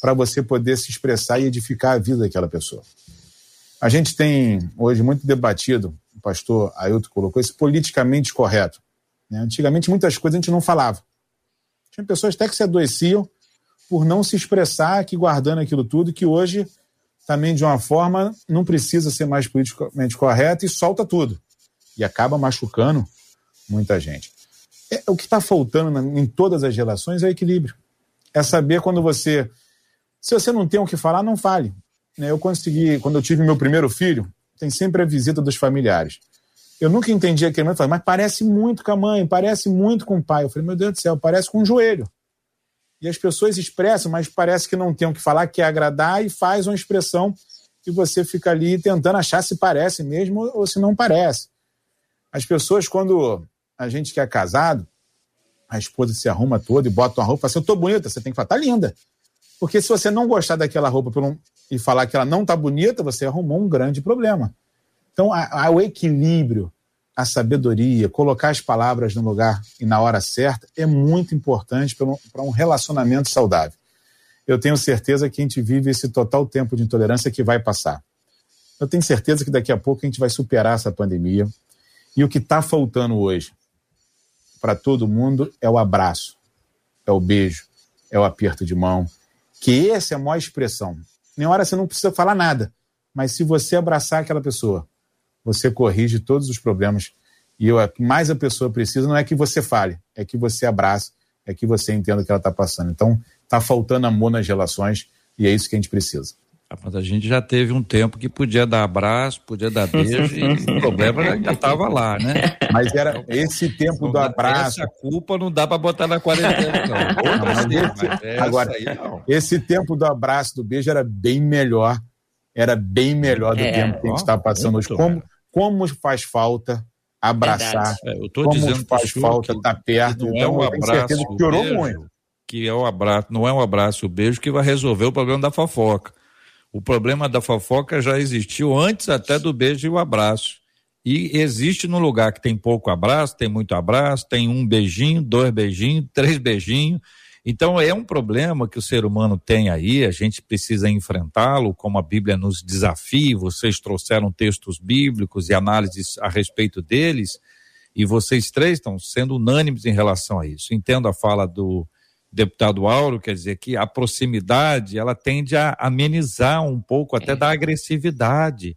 para você poder se expressar e edificar a vida daquela pessoa. A gente tem hoje muito debatido, o pastor Ailton colocou isso, politicamente correto. Né? Antigamente muitas coisas a gente não falava. Tinha pessoas até que se adoeciam por não se expressar aqui guardando aquilo tudo, que hoje também de uma forma não precisa ser mais politicamente correto e solta tudo. E acaba machucando muita gente. É, o que está faltando em todas as relações é equilíbrio. É saber quando você. Se você não tem o que falar, não fale. Né, eu consegui, quando eu tive meu primeiro filho, tem sempre a visita dos familiares. Eu nunca entendi aquele momento, mas parece muito com a mãe, parece muito com o pai. Eu falei, meu Deus do céu, parece com um joelho. E as pessoas expressam, mas parece que não tem o que falar, quer agradar e faz uma expressão e você fica ali tentando achar se parece mesmo ou se não parece. As pessoas, quando a gente que é casado, a esposa se arruma toda e bota uma roupa fala assim, eu tô bonita, você tem que falar, tá linda. Porque se você não gostar daquela roupa e falar que ela não tá bonita, você arrumou um grande problema. Então, a, o equilíbrio, a sabedoria, colocar as palavras no lugar e na hora certa é muito importante para um relacionamento saudável. Eu tenho certeza que a gente vive esse total tempo de intolerância que vai passar. Eu tenho certeza que daqui a pouco a gente vai superar essa pandemia. E o que está faltando hoje para todo mundo é o abraço, é o beijo, é o aperto de mão, que essa é a maior expressão. Nem hora você não precisa falar nada, mas se você abraçar aquela pessoa, você corrige todos os problemas. E o que mais a pessoa precisa não é que você fale, é que você abrace, é que você entenda o que ela está passando. Então, está faltando amor nas relações e é isso que a gente precisa. Ah, mas a gente já teve um tempo que podia dar abraço, podia dar beijo e o problema já estava lá, né? Mas era esse tempo do abraço. Essa culpa não dá para botar na quarentena, não. não esse, agora, aí, não. esse tempo do abraço, do beijo era bem melhor, era bem melhor do é, tempo que a gente está passando hoje. Como, como faz falta abraçar, é, eu tô como dizendo faz falta estar tá perto, então é um abraço, que piorou beijo, muito. Que é o abraço, não é um abraço, o beijo que vai resolver o problema da fofoca. O problema da fofoca já existiu antes até do beijo e o abraço. E existe no lugar que tem pouco abraço, tem muito abraço, tem um beijinho, dois beijinhos, três beijinhos. Então é um problema que o ser humano tem aí, a gente precisa enfrentá-lo, como a Bíblia nos desafia. Vocês trouxeram textos bíblicos e análises a respeito deles, e vocês três estão sendo unânimes em relação a isso. Entendo a fala do deputado Auro, quer dizer que a proximidade ela tende a amenizar um pouco até é. da agressividade,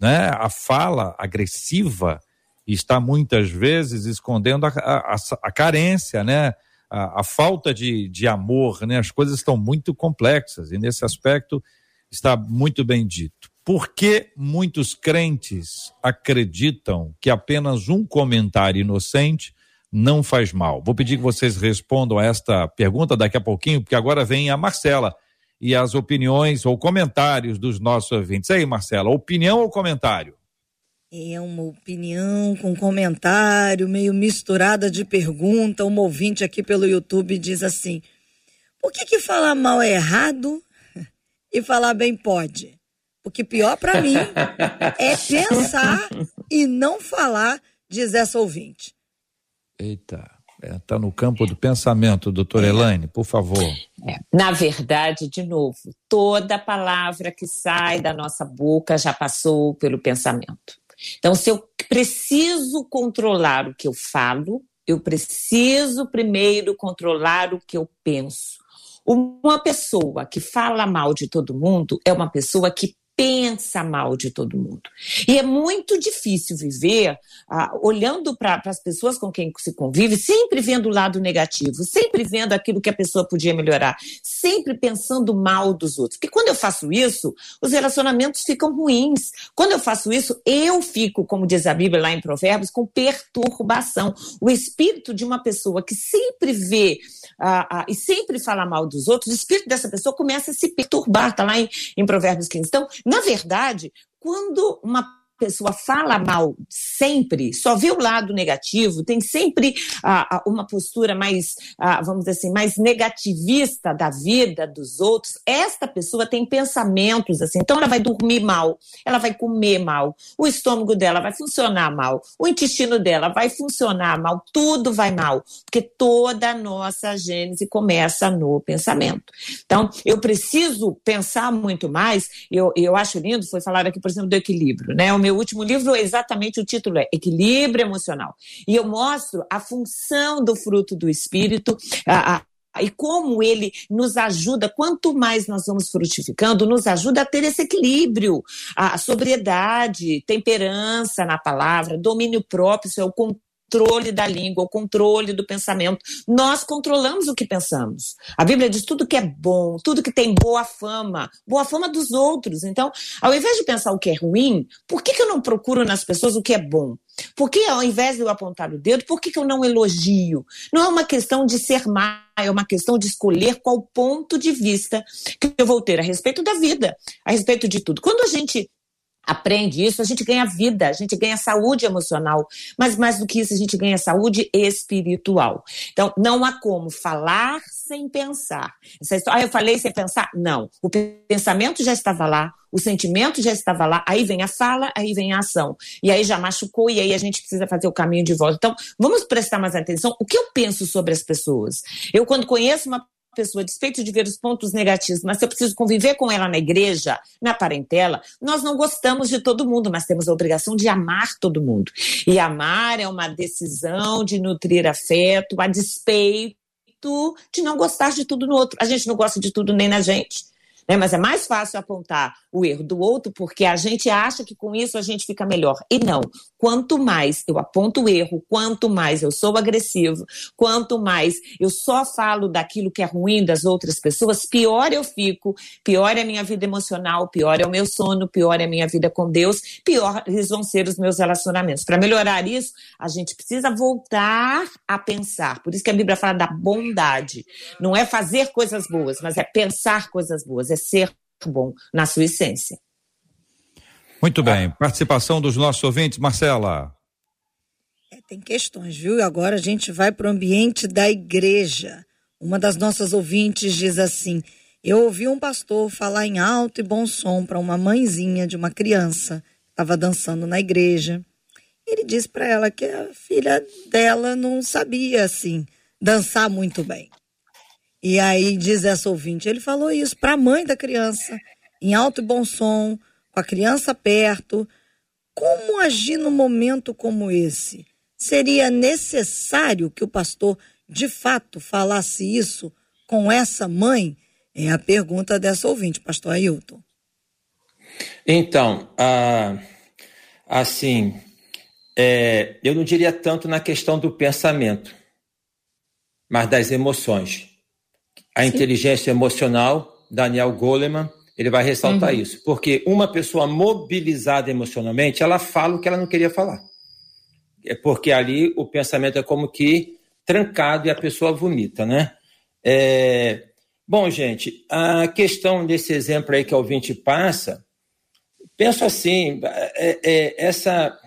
né? A fala agressiva está muitas vezes escondendo a, a, a carência, né? A, a, falta de, de amor, né? As coisas estão muito complexas e nesse aspecto está muito bem dito. Por que muitos crentes acreditam que apenas um comentário inocente não faz mal? Vou pedir que vocês respondam a esta pergunta daqui a pouquinho, porque agora vem a Marcela e as opiniões ou comentários dos nossos ouvintes. aí, Marcela, opinião ou comentário? É uma opinião com comentário, meio misturada de pergunta. Um ouvinte aqui pelo YouTube diz assim: Por que, que falar mal é errado e falar bem pode? Porque pior para mim é pensar e não falar, diz essa ouvinte. Eita, está é, tá no campo do pensamento, doutora é. Elaine, por favor. É. Na verdade, de novo, toda palavra que sai da nossa boca já passou pelo pensamento. Então, se eu preciso controlar o que eu falo, eu preciso primeiro controlar o que eu penso. Uma pessoa que fala mal de todo mundo é uma pessoa que pensa mal de todo mundo. E é muito difícil viver ah, olhando para as pessoas com quem se convive, sempre vendo o lado negativo, sempre vendo aquilo que a pessoa podia melhorar, sempre pensando mal dos outros. Porque quando eu faço isso, os relacionamentos ficam ruins. Quando eu faço isso, eu fico, como diz a Bíblia lá em Provérbios, com perturbação. O espírito de uma pessoa que sempre vê ah, ah, e sempre fala mal dos outros, o espírito dessa pessoa começa a se perturbar. Está lá em, em Provérbios 15. Então, na verdade, quando uma pessoa fala mal sempre, só vê o lado negativo, tem sempre ah, uma postura mais, ah, vamos dizer assim, mais negativista da vida dos outros, esta pessoa tem pensamentos assim, então ela vai dormir mal, ela vai comer mal, o estômago dela vai funcionar mal, o intestino dela vai funcionar mal, tudo vai mal, porque toda a nossa gênese começa no pensamento. Então, eu preciso pensar muito mais, eu, eu acho lindo, foi falar aqui, por exemplo, do equilíbrio, né? O meu último livro, exatamente o título é Equilíbrio Emocional. E eu mostro a função do fruto do espírito, a, a e como ele nos ajuda, quanto mais nós vamos frutificando, nos ajuda a ter esse equilíbrio, a sobriedade, temperança na palavra, domínio próprio, isso é o controle da língua, o controle do pensamento. Nós controlamos o que pensamos. A Bíblia diz tudo que é bom, tudo que tem boa fama, boa fama dos outros. Então, ao invés de pensar o que é ruim, por que, que eu não procuro nas pessoas o que é bom? Por que, ao invés de eu apontar o dedo, por que, que eu não elogio? Não é uma questão de ser má, é uma questão de escolher qual ponto de vista que eu vou ter a respeito da vida, a respeito de tudo. Quando a gente aprende isso, a gente ganha vida, a gente ganha saúde emocional, mas mais do que isso, a gente ganha saúde espiritual. Então, não há como falar sem pensar. Essa história, ah, eu falei sem pensar? Não. O pensamento já estava lá, o sentimento já estava lá, aí vem a fala, aí vem a ação. E aí já machucou, e aí a gente precisa fazer o caminho de volta. Então, vamos prestar mais atenção. O que eu penso sobre as pessoas? Eu, quando conheço uma pessoa, despeito de ver os pontos negativos, mas se eu preciso conviver com ela na igreja, na parentela, nós não gostamos de todo mundo, mas temos a obrigação de amar todo mundo. E amar é uma decisão de nutrir afeto a despeito de não gostar de tudo no outro. A gente não gosta de tudo nem na gente. Né? Mas é mais fácil apontar o erro do outro porque a gente acha que com isso a gente fica melhor. E não. Quanto mais eu aponto o erro, quanto mais eu sou agressivo, quanto mais eu só falo daquilo que é ruim das outras pessoas, pior eu fico, pior é a minha vida emocional, pior é o meu sono, pior é a minha vida com Deus, piores vão ser os meus relacionamentos. Para melhorar isso, a gente precisa voltar a pensar. Por isso que a Bíblia fala da bondade. Não é fazer coisas boas, mas é pensar coisas boas é ser bom na sua essência. Muito bem. Participação dos nossos ouvintes, Marcela. É, tem questões, viu? Agora a gente vai para o ambiente da igreja. Uma das nossas ouvintes diz assim: Eu ouvi um pastor falar em alto e bom som para uma mãezinha de uma criança que estava dançando na igreja. Ele disse para ela que a filha dela não sabia assim dançar muito bem. E aí diz essa ouvinte, ele falou isso para a mãe da criança, em alto e bom som, com a criança perto. Como agir num momento como esse? Seria necessário que o pastor de fato falasse isso com essa mãe? É a pergunta dessa ouvinte, pastor Ailton. Então, ah, assim, é, eu não diria tanto na questão do pensamento, mas das emoções a Sim. inteligência emocional, Daniel Goleman, ele vai ressaltar uhum. isso. Porque uma pessoa mobilizada emocionalmente, ela fala o que ela não queria falar. É porque ali o pensamento é como que trancado e a pessoa vomita, né? É... Bom, gente, a questão desse exemplo aí que o ouvinte passa, penso assim, é, é, essa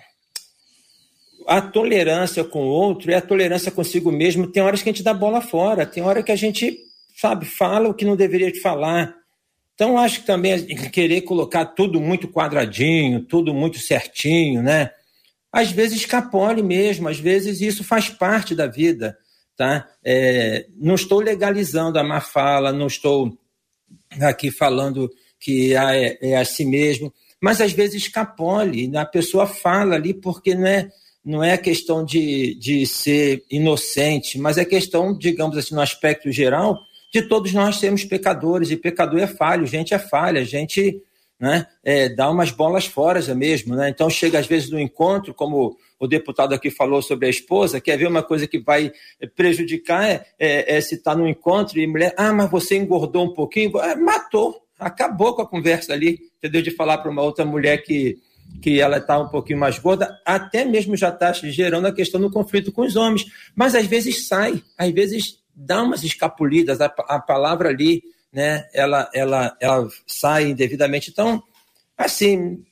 a tolerância com o outro e a tolerância consigo mesmo, tem horas que a gente dá bola fora, tem hora que a gente sabe, fala o que não deveria falar. Então, acho que também querer colocar tudo muito quadradinho, tudo muito certinho, né? Às vezes escapole mesmo, às vezes isso faz parte da vida, tá? É, não estou legalizando a má fala, não estou aqui falando que é, é assim mesmo, mas às vezes escapole, a pessoa fala ali porque não é, não é questão de, de ser inocente, mas é questão, digamos assim, no aspecto geral, de todos nós sermos pecadores, e pecador é falho, gente é falha, gente né, é, dá umas bolas fora mesmo. Né? Então chega às vezes no encontro, como o deputado aqui falou sobre a esposa, quer ver uma coisa que vai prejudicar é, é, é se está no encontro e mulher, ah, mas você engordou um pouquinho, é, matou, acabou com a conversa ali, entendeu? De falar para uma outra mulher que, que ela está um pouquinho mais gorda, até mesmo já está gerando a questão do conflito com os homens. Mas às vezes sai, às vezes dá umas escapulidas, a, a palavra ali, né, ela, ela, ela sai indevidamente. Então, assim,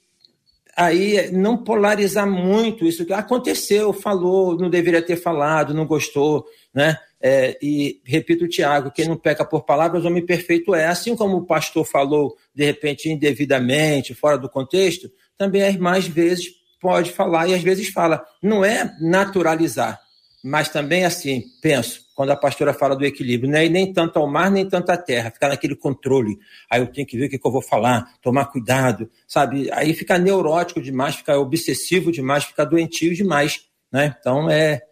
aí não polarizar muito isso que aconteceu, falou, não deveria ter falado, não gostou, né? É, e repito, Tiago, quem não peca por palavras, homem perfeito é. Assim como o pastor falou, de repente, indevidamente, fora do contexto, também mais vezes pode falar e às vezes fala. Não é naturalizar, mas também assim, penso, quando a pastora fala do equilíbrio, não é nem tanto ao mar, nem tanto à terra, ficar naquele controle. Aí eu tenho que ver o que, que eu vou falar, tomar cuidado, sabe? Aí fica neurótico demais, fica obsessivo demais, fica doentio demais, né? Então é.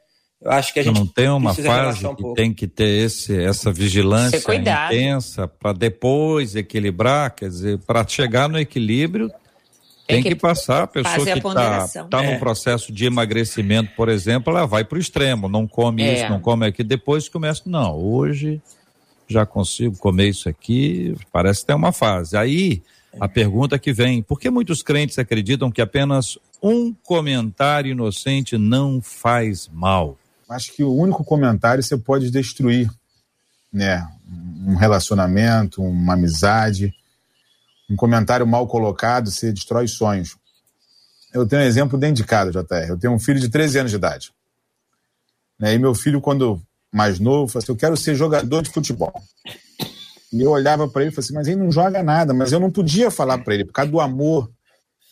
Eu acho que a gente não tem uma fase um que tem que ter esse, essa vigilância intensa para depois equilibrar, quer dizer, para chegar no equilíbrio tem, que, que, passar, a pessoa que está tá é. no processo de emagrecimento, por exemplo, ela vai para o extremo, não come é. isso, não come aquilo, depois começa, não, hoje já consigo comer isso aqui, parece que tem uma fase. Aí, a pergunta que vem, por que muitos crentes acreditam que apenas um comentário inocente não faz mal? Acho que o único comentário você pode destruir, né? Um relacionamento, uma amizade, um comentário mal colocado, você destrói sonhos. Eu tenho um exemplo dentro de casa, JR. Eu tenho um filho de 13 anos de idade. Né? E meu filho, quando mais novo, falou assim: Eu quero ser jogador de futebol. E eu olhava para ele e falei assim: Mas ele não joga nada. Mas eu não podia falar para ele, por causa do amor,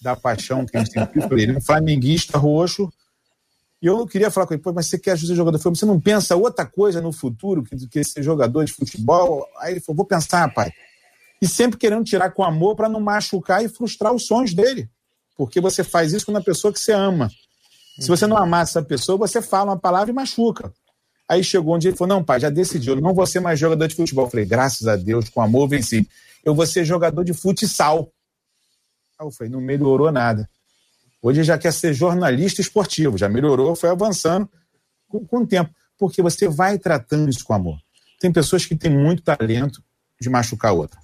da paixão que a gente tem por ele. Ele é um flamenguista roxo. E eu queria falar com ele: Pô, mas você quer ser jogador de futebol? Você não pensa outra coisa no futuro do que ser jogador de futebol? Aí ele falou: Vou pensar, pai e sempre querendo tirar com amor para não machucar e frustrar os sonhos dele. Porque você faz isso com uma pessoa que você ama. Se você não amar essa pessoa, você fala uma palavra e machuca. Aí chegou um dia e falou: Não, pai, já decidiu, não vou ser mais jogador de futebol. Eu falei: Graças a Deus, com amor venci. Eu vou ser jogador de futsal. Aí eu falei: Não melhorou nada. Hoje já quer ser jornalista esportivo, já melhorou, foi avançando com, com o tempo. Porque você vai tratando isso com amor. Tem pessoas que têm muito talento de machucar outra.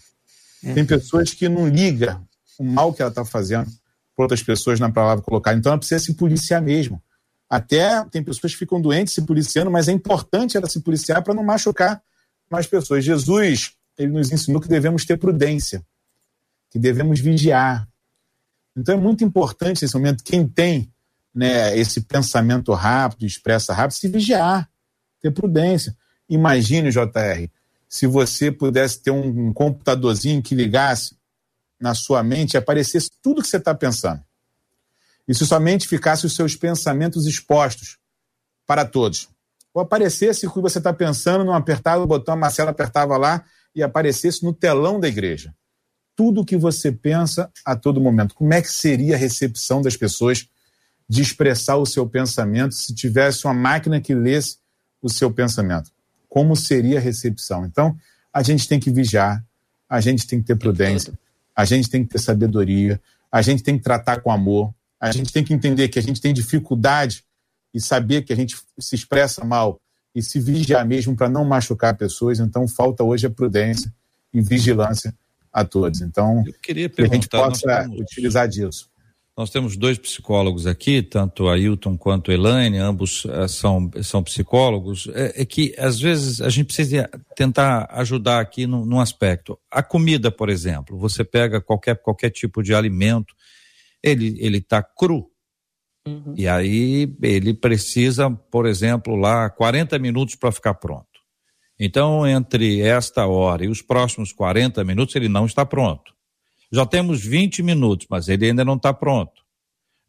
Tem pessoas que não ligam o mal que ela está fazendo para outras pessoas na palavra colocar. Então ela precisa se policiar mesmo. Até tem pessoas que ficam doentes se policiando, mas é importante ela se policiar para não machucar mais pessoas. Jesus, ele nos ensinou que devemos ter prudência, que devemos vigiar. Então é muito importante nesse momento, quem tem né, esse pensamento rápido, expressa rápido, se vigiar, ter prudência. Imagine, JR, se você pudesse ter um, um computadorzinho que ligasse na sua mente e aparecesse tudo que você está pensando. E se somente ficasse os seus pensamentos expostos para todos. Ou aparecesse o que você está pensando, não apertava o botão, a Marcela apertava lá e aparecesse no telão da igreja. Tudo o que você pensa a todo momento. Como é que seria a recepção das pessoas de expressar o seu pensamento se tivesse uma máquina que lesse o seu pensamento? Como seria a recepção. Então, a gente tem que vigiar, a gente tem que ter prudência, a gente tem que ter sabedoria, a gente tem que tratar com amor, a gente tem que entender que a gente tem dificuldade e saber que a gente se expressa mal e se vigiar mesmo para não machucar pessoas. Então, falta hoje a prudência e vigilância a todos. Então, que a gente possa utilizar disso. Nós temos dois psicólogos aqui, tanto Ailton quanto a Elaine, ambos uh, são, são psicólogos, é, é, que às vezes a gente precisa tentar ajudar aqui num, num aspecto. A comida, por exemplo, você pega qualquer, qualquer tipo de alimento, ele ele está cru. Uhum. E aí ele precisa, por exemplo, lá 40 minutos para ficar pronto. Então, entre esta hora e os próximos 40 minutos, ele não está pronto. Já temos 20 minutos, mas ele ainda não está pronto.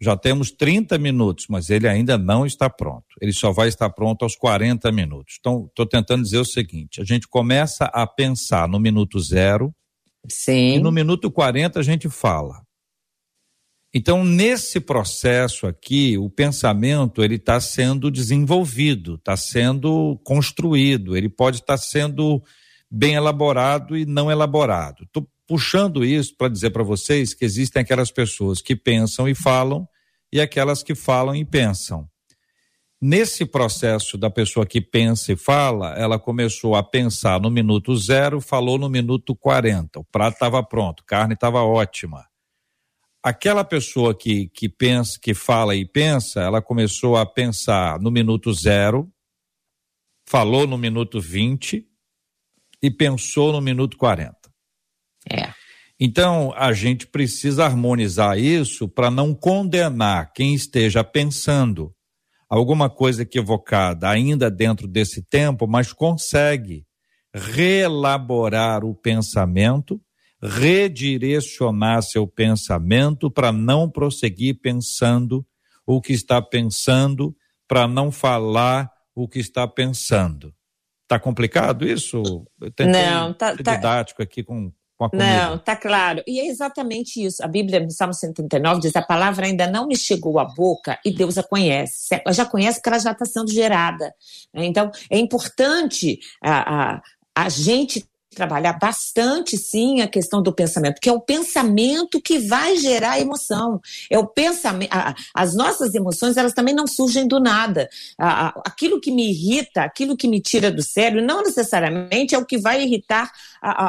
Já temos 30 minutos, mas ele ainda não está pronto. Ele só vai estar pronto aos 40 minutos. Então, estou tentando dizer o seguinte: a gente começa a pensar no minuto zero. Sim. E no minuto 40 a gente fala. Então, nesse processo aqui, o pensamento ele está sendo desenvolvido, está sendo construído, ele pode estar tá sendo bem elaborado e não elaborado. Estou puxando isso para dizer para vocês que existem aquelas pessoas que pensam e falam e aquelas que falam e pensam. Nesse processo da pessoa que pensa e fala, ela começou a pensar no minuto zero, falou no minuto 40. O prato estava pronto, a carne estava ótima. Aquela pessoa que, que pensa, que fala e pensa, ela começou a pensar no minuto zero, falou no minuto 20 e pensou no minuto 40. É. Então, a gente precisa harmonizar isso para não condenar quem esteja pensando alguma coisa equivocada ainda dentro desse tempo, mas consegue reelaborar o pensamento, redirecionar seu pensamento para não prosseguir pensando o que está pensando, para não falar o que está pensando. Tá complicado isso? Eu tentei não, tá, tá didático aqui com não, tá claro. E é exatamente isso. A Bíblia, no Salmo 139, diz: a palavra ainda não me chegou à boca e Deus a conhece. Ela já conhece que ela já está sendo gerada. Então, é importante a, a, a gente trabalhar bastante, sim, a questão do pensamento, que é o pensamento que vai gerar emoção. É o pensamento. As nossas emoções, elas também não surgem do nada. Aquilo que me irrita, aquilo que me tira do sério, não necessariamente é o que vai irritar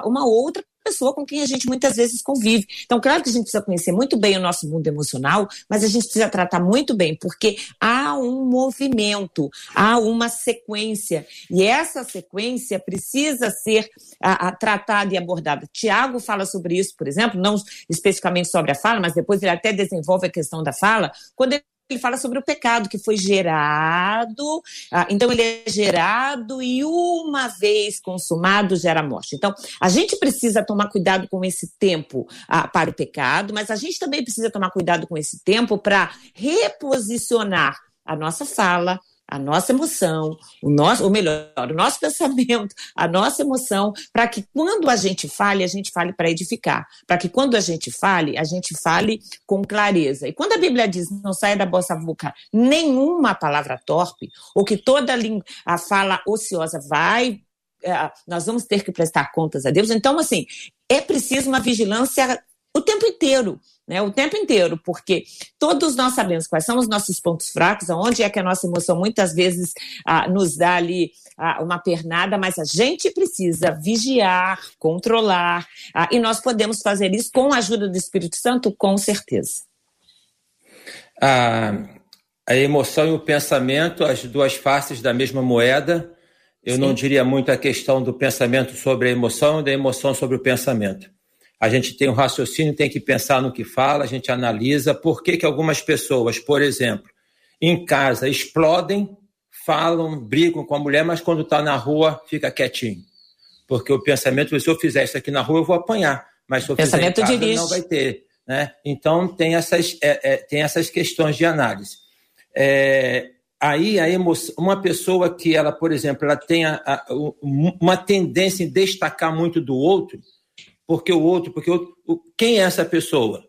uma outra pessoa com quem a gente muitas vezes convive. Então, claro que a gente precisa conhecer muito bem o nosso mundo emocional, mas a gente precisa tratar muito bem, porque há um movimento, há uma sequência, e essa sequência precisa ser a, a, tratada e abordada. Tiago fala sobre isso, por exemplo, não especificamente sobre a fala, mas depois ele até desenvolve a questão da fala, quando ele ele fala sobre o pecado que foi gerado, ah, então ele é gerado e uma vez consumado gera morte. Então, a gente precisa tomar cuidado com esse tempo ah, para o pecado, mas a gente também precisa tomar cuidado com esse tempo para reposicionar a nossa fala, a nossa emoção, o nosso, ou melhor, o nosso pensamento, a nossa emoção, para que quando a gente fale, a gente fale para edificar, para que quando a gente fale, a gente fale com clareza. E quando a Bíblia diz não saia da vossa boca nenhuma palavra torpe, ou que toda a fala ociosa vai, é, nós vamos ter que prestar contas a Deus. Então, assim, é preciso uma vigilância o tempo inteiro, né? O tempo inteiro, porque todos nós sabemos quais são os nossos pontos fracos, aonde é que a nossa emoção muitas vezes ah, nos dá ali ah, uma pernada, mas a gente precisa vigiar, controlar, ah, e nós podemos fazer isso com a ajuda do Espírito Santo, com certeza. A, a emoção e o pensamento, as duas faces da mesma moeda. Eu Sim. não diria muito a questão do pensamento sobre a emoção e da emoção sobre o pensamento a gente tem um raciocínio, tem que pensar no que fala, a gente analisa por que, que algumas pessoas, por exemplo, em casa explodem, falam, brigam com a mulher, mas quando está na rua fica quietinho. Porque o pensamento, se eu fizer isso aqui na rua, eu vou apanhar, mas se eu pensamento fizer em casa, não vai ter. Né? Então, tem essas, é, é, tem essas questões de análise. É, aí, a emoção, uma pessoa que, ela, por exemplo, ela tem a, a, uma tendência em destacar muito do outro, porque o outro, porque o outro, quem é essa pessoa?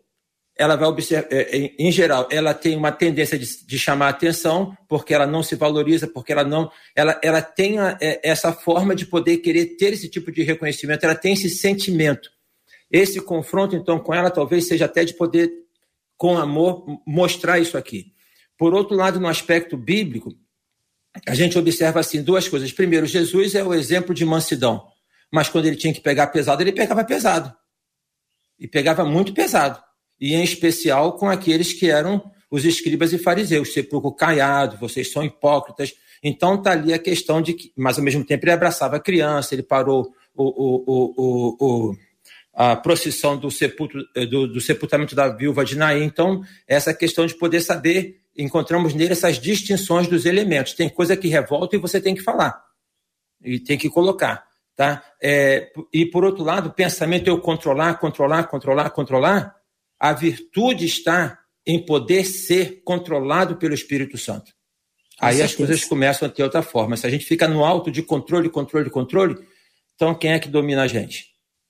Ela vai observar, é, é, em geral, ela tem uma tendência de, de chamar atenção, porque ela não se valoriza, porque ela não, ela, ela tem a, é, essa forma de poder querer ter esse tipo de reconhecimento, ela tem esse sentimento. Esse confronto, então, com ela, talvez seja até de poder, com amor, mostrar isso aqui. Por outro lado, no aspecto bíblico, a gente observa assim duas coisas. Primeiro, Jesus é o exemplo de mansidão mas quando ele tinha que pegar pesado, ele pegava pesado. E pegava muito pesado. E em especial com aqueles que eram os escribas e fariseus, sepulcro caiado, vocês são hipócritas. Então está ali a questão de que, mas ao mesmo tempo ele abraçava a criança, ele parou o, o, o, a procissão do, sepulto, do, do, sepultamento da viúva de Naim. Então, essa questão de poder saber, encontramos nele essas distinções dos elementos. Tem coisa que revolta e você tem que falar. e tem que colocar, tá? É, e por outro lado, o pensamento eu controlar, controlar, controlar, controlar, a virtude está em poder ser controlado pelo Espírito Santo. Aí as coisas começam a ter outra forma. Se a gente fica no alto de controle, controle, controle, então quem é que domina a gente?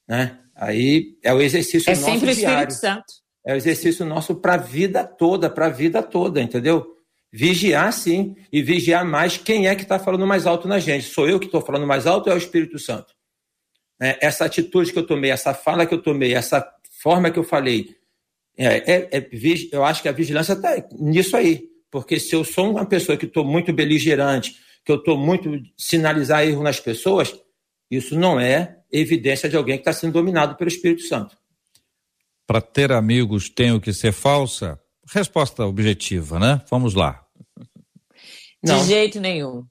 Né? Aí é o exercício é nosso sempre o. Espírito Santo. É o exercício nosso para a vida toda, para a vida toda, entendeu? Vigiar sim, e vigiar mais quem é que está falando mais alto na gente. Sou eu que estou falando mais alto ou é o Espírito Santo? É, essa atitude que eu tomei, essa fala que eu tomei, essa forma que eu falei, é, é, é eu acho que a vigilância está nisso aí. Porque se eu sou uma pessoa que estou muito beligerante, que eu estou muito sinalizar erro nas pessoas, isso não é evidência de alguém que está sendo dominado pelo Espírito Santo. Para ter amigos, tenho que ser falsa? Resposta objetiva, né? Vamos lá. Não. De jeito nenhum.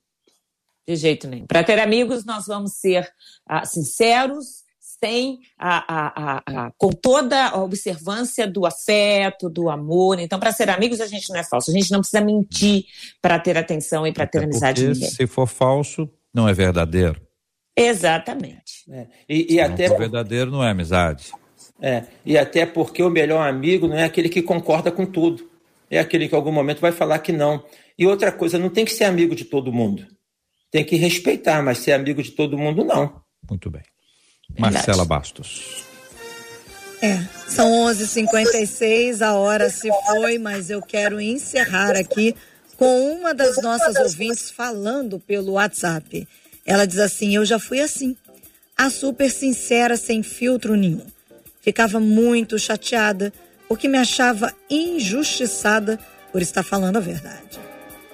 De jeito nenhum. Para ter amigos, nós vamos ser ah, sinceros, sem a, a, a, com toda a observância do afeto, do amor. Então, para ser amigos, a gente não é falso. A gente não precisa mentir para ter atenção e para ter amizade porque. Se for falso, não é verdadeiro. Exatamente. É. E, e até for verdadeiro não é amizade. É. E até porque o melhor amigo não é aquele que concorda com tudo. É aquele que em algum momento vai falar que não. E outra coisa, não tem que ser amigo de todo mundo. Tem que respeitar, mas ser amigo de todo mundo, não. Muito bem. Marcela Bastos. É, são 11:56, a hora se foi, mas eu quero encerrar aqui com uma das nossas ouvintes falando pelo WhatsApp. Ela diz assim: "Eu já fui assim, a super sincera sem filtro nenhum. Ficava muito chateada porque me achava injustiçada por estar falando a verdade.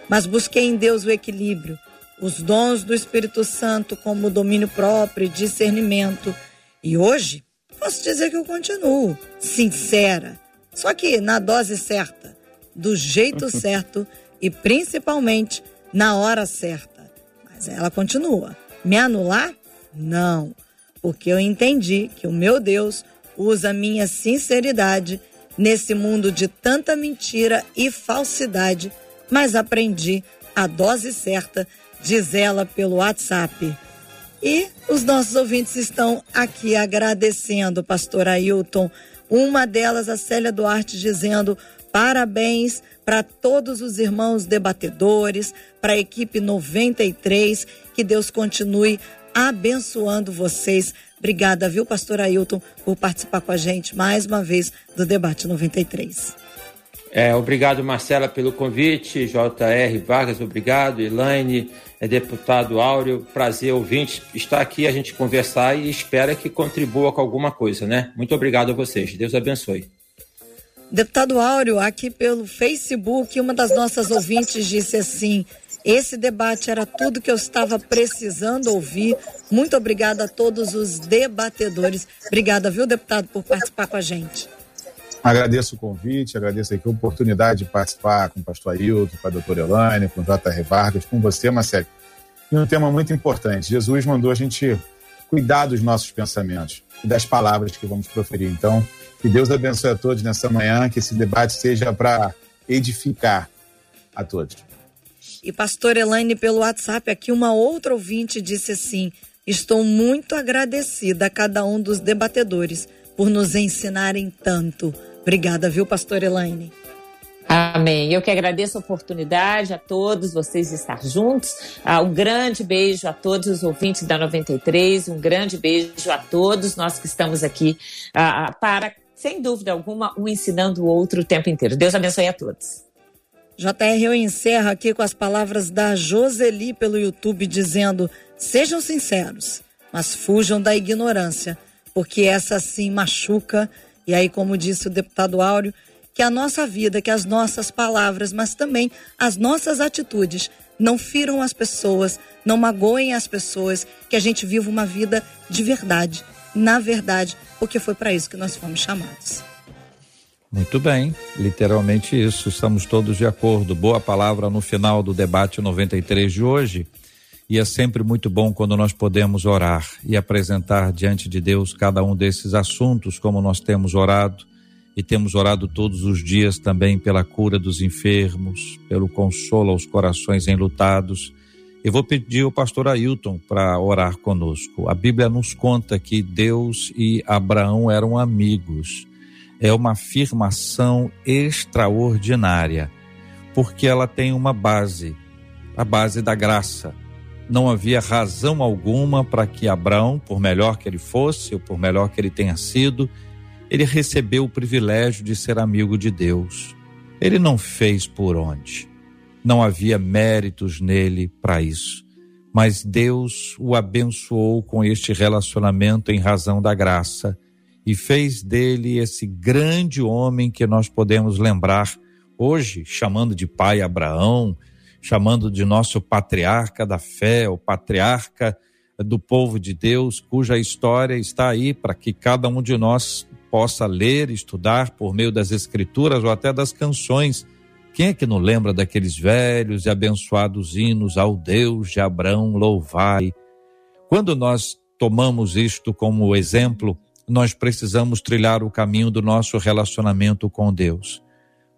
Mas busquei em Deus o equilíbrio os dons do Espírito Santo como domínio próprio e discernimento. E hoje, posso dizer que eu continuo sincera, só que na dose certa, do jeito certo e principalmente na hora certa. Mas ela continua. Me anular? Não, porque eu entendi que o meu Deus usa minha sinceridade nesse mundo de tanta mentira e falsidade, mas aprendi a dose certa diz ela pelo WhatsApp. E os nossos ouvintes estão aqui agradecendo, pastor Ailton. Uma delas, a Célia Duarte, dizendo parabéns para todos os irmãos debatedores, para a equipe 93, que Deus continue abençoando vocês. Obrigada, viu, pastor Ailton, por participar com a gente mais uma vez do Debate 93. É, obrigado, Marcela, pelo convite. J.R. Vargas, obrigado. Elaine, é deputado Áureo, prazer ouvinte estar aqui, a gente conversar e espera que contribua com alguma coisa, né? Muito obrigado a vocês. Deus abençoe. Deputado Áureo, aqui pelo Facebook, uma das nossas ouvintes disse assim: esse debate era tudo que eu estava precisando ouvir. Muito obrigada a todos os debatedores. Obrigada, viu, deputado, por participar com a gente. Agradeço o convite, agradeço aqui a oportunidade de participar com o pastor Ailton, com a doutora Elaine, com o J.R. Vargas, com você, Marcelo. E um tema muito importante. Jesus mandou a gente cuidar dos nossos pensamentos e das palavras que vamos proferir. Então, que Deus abençoe a todos nessa manhã, que esse debate seja para edificar a todos. E pastor Elaine, pelo WhatsApp, aqui uma outra ouvinte disse assim: Estou muito agradecida a cada um dos debatedores por nos ensinarem tanto. Obrigada, viu, pastor Elaine? Amém. Eu que agradeço a oportunidade a todos vocês de estar juntos. Ah, um grande beijo a todos os ouvintes da 93. Um grande beijo a todos nós que estamos aqui ah, para, sem dúvida alguma, um ensinando o outro o tempo inteiro. Deus abençoe a todos. JR, eu encerro aqui com as palavras da Joseli pelo YouTube dizendo: sejam sinceros, mas fujam da ignorância, porque essa sim machuca e aí, como disse o deputado Áureo, que a nossa vida, que as nossas palavras, mas também as nossas atitudes não firam as pessoas, não magoem as pessoas, que a gente viva uma vida de verdade, na verdade, porque foi para isso que nós fomos chamados. Muito bem, literalmente isso, estamos todos de acordo. Boa palavra no final do debate 93 de hoje. E é sempre muito bom quando nós podemos orar e apresentar diante de Deus cada um desses assuntos, como nós temos orado e temos orado todos os dias também pela cura dos enfermos, pelo consolo aos corações enlutados Eu vou pedir ao pastor Ailton para orar conosco. A Bíblia nos conta que Deus e Abraão eram amigos. É uma afirmação extraordinária, porque ela tem uma base, a base da graça. Não havia razão alguma para que Abraão, por melhor que ele fosse, ou por melhor que ele tenha sido, ele recebeu o privilégio de ser amigo de Deus. Ele não fez por onde. Não havia méritos nele para isso. Mas Deus o abençoou com este relacionamento em razão da graça e fez dele esse grande homem que nós podemos lembrar hoje, chamando de pai Abraão, chamando de nosso patriarca da fé, o patriarca do povo de Deus, cuja história está aí para que cada um de nós possa ler, estudar por meio das escrituras ou até das canções. Quem é que não lembra daqueles velhos e abençoados hinos ao Deus de Abraão, louvai? Quando nós tomamos isto como exemplo, nós precisamos trilhar o caminho do nosso relacionamento com Deus.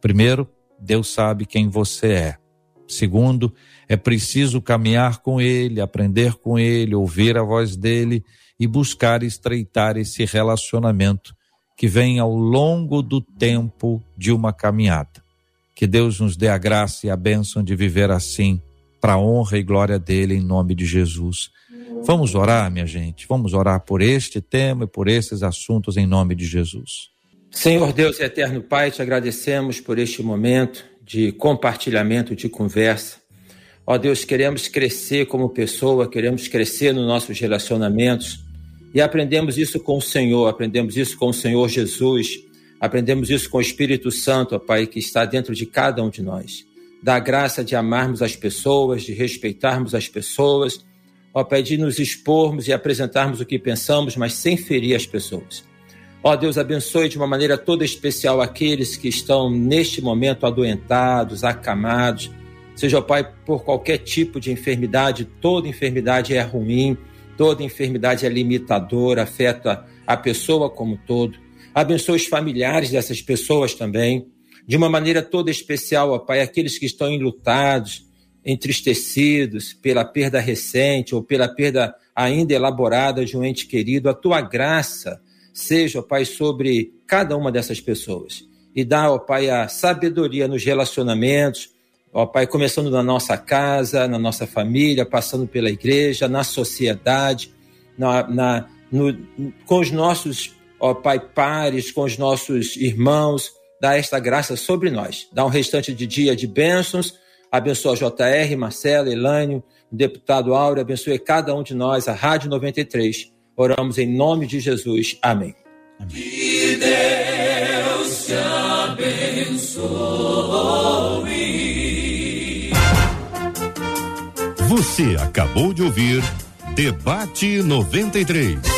Primeiro, Deus sabe quem você é. Segundo, é preciso caminhar com Ele, aprender com Ele, ouvir a voz dele e buscar estreitar esse relacionamento que vem ao longo do tempo de uma caminhada. Que Deus nos dê a graça e a bênção de viver assim, para a honra e glória dele, em nome de Jesus. Vamos orar, minha gente, vamos orar por este tema e por esses assuntos em nome de Jesus. Senhor Deus e eterno Pai, te agradecemos por este momento de compartilhamento, de conversa. Ó Deus, queremos crescer como pessoa, queremos crescer nos nossos relacionamentos e aprendemos isso com o Senhor, aprendemos isso com o Senhor Jesus, aprendemos isso com o Espírito Santo, ó Pai, que está dentro de cada um de nós. Dá graça de amarmos as pessoas, de respeitarmos as pessoas, ó Pai, de nos expormos e apresentarmos o que pensamos, mas sem ferir as pessoas. Ó Deus, abençoe de uma maneira toda especial aqueles que estão neste momento adoentados, acamados, seja, ó Pai, por qualquer tipo de enfermidade, toda enfermidade é ruim, Toda enfermidade é limitadora, afeta a pessoa como um todo. Abençoa os familiares dessas pessoas também. De uma maneira toda especial, ó Pai, aqueles que estão enlutados, entristecidos pela perda recente ou pela perda ainda elaborada de um ente querido, a tua graça seja, ó Pai, sobre cada uma dessas pessoas. E dá, ó Pai, a sabedoria nos relacionamentos, Ó Pai, começando na nossa casa, na nossa família, passando pela igreja, na sociedade, na, na no, com os nossos, ó Pai, pares, com os nossos irmãos, dá esta graça sobre nós. Dá um restante de dia de bênçãos, abençoa JR, Marcelo, Elânio, deputado Áureo, abençoe cada um de nós, a Rádio 93. Oramos em nome de Jesus. Amém. Amém. Que Deus te abençoe. Você acabou de ouvir Debate 93.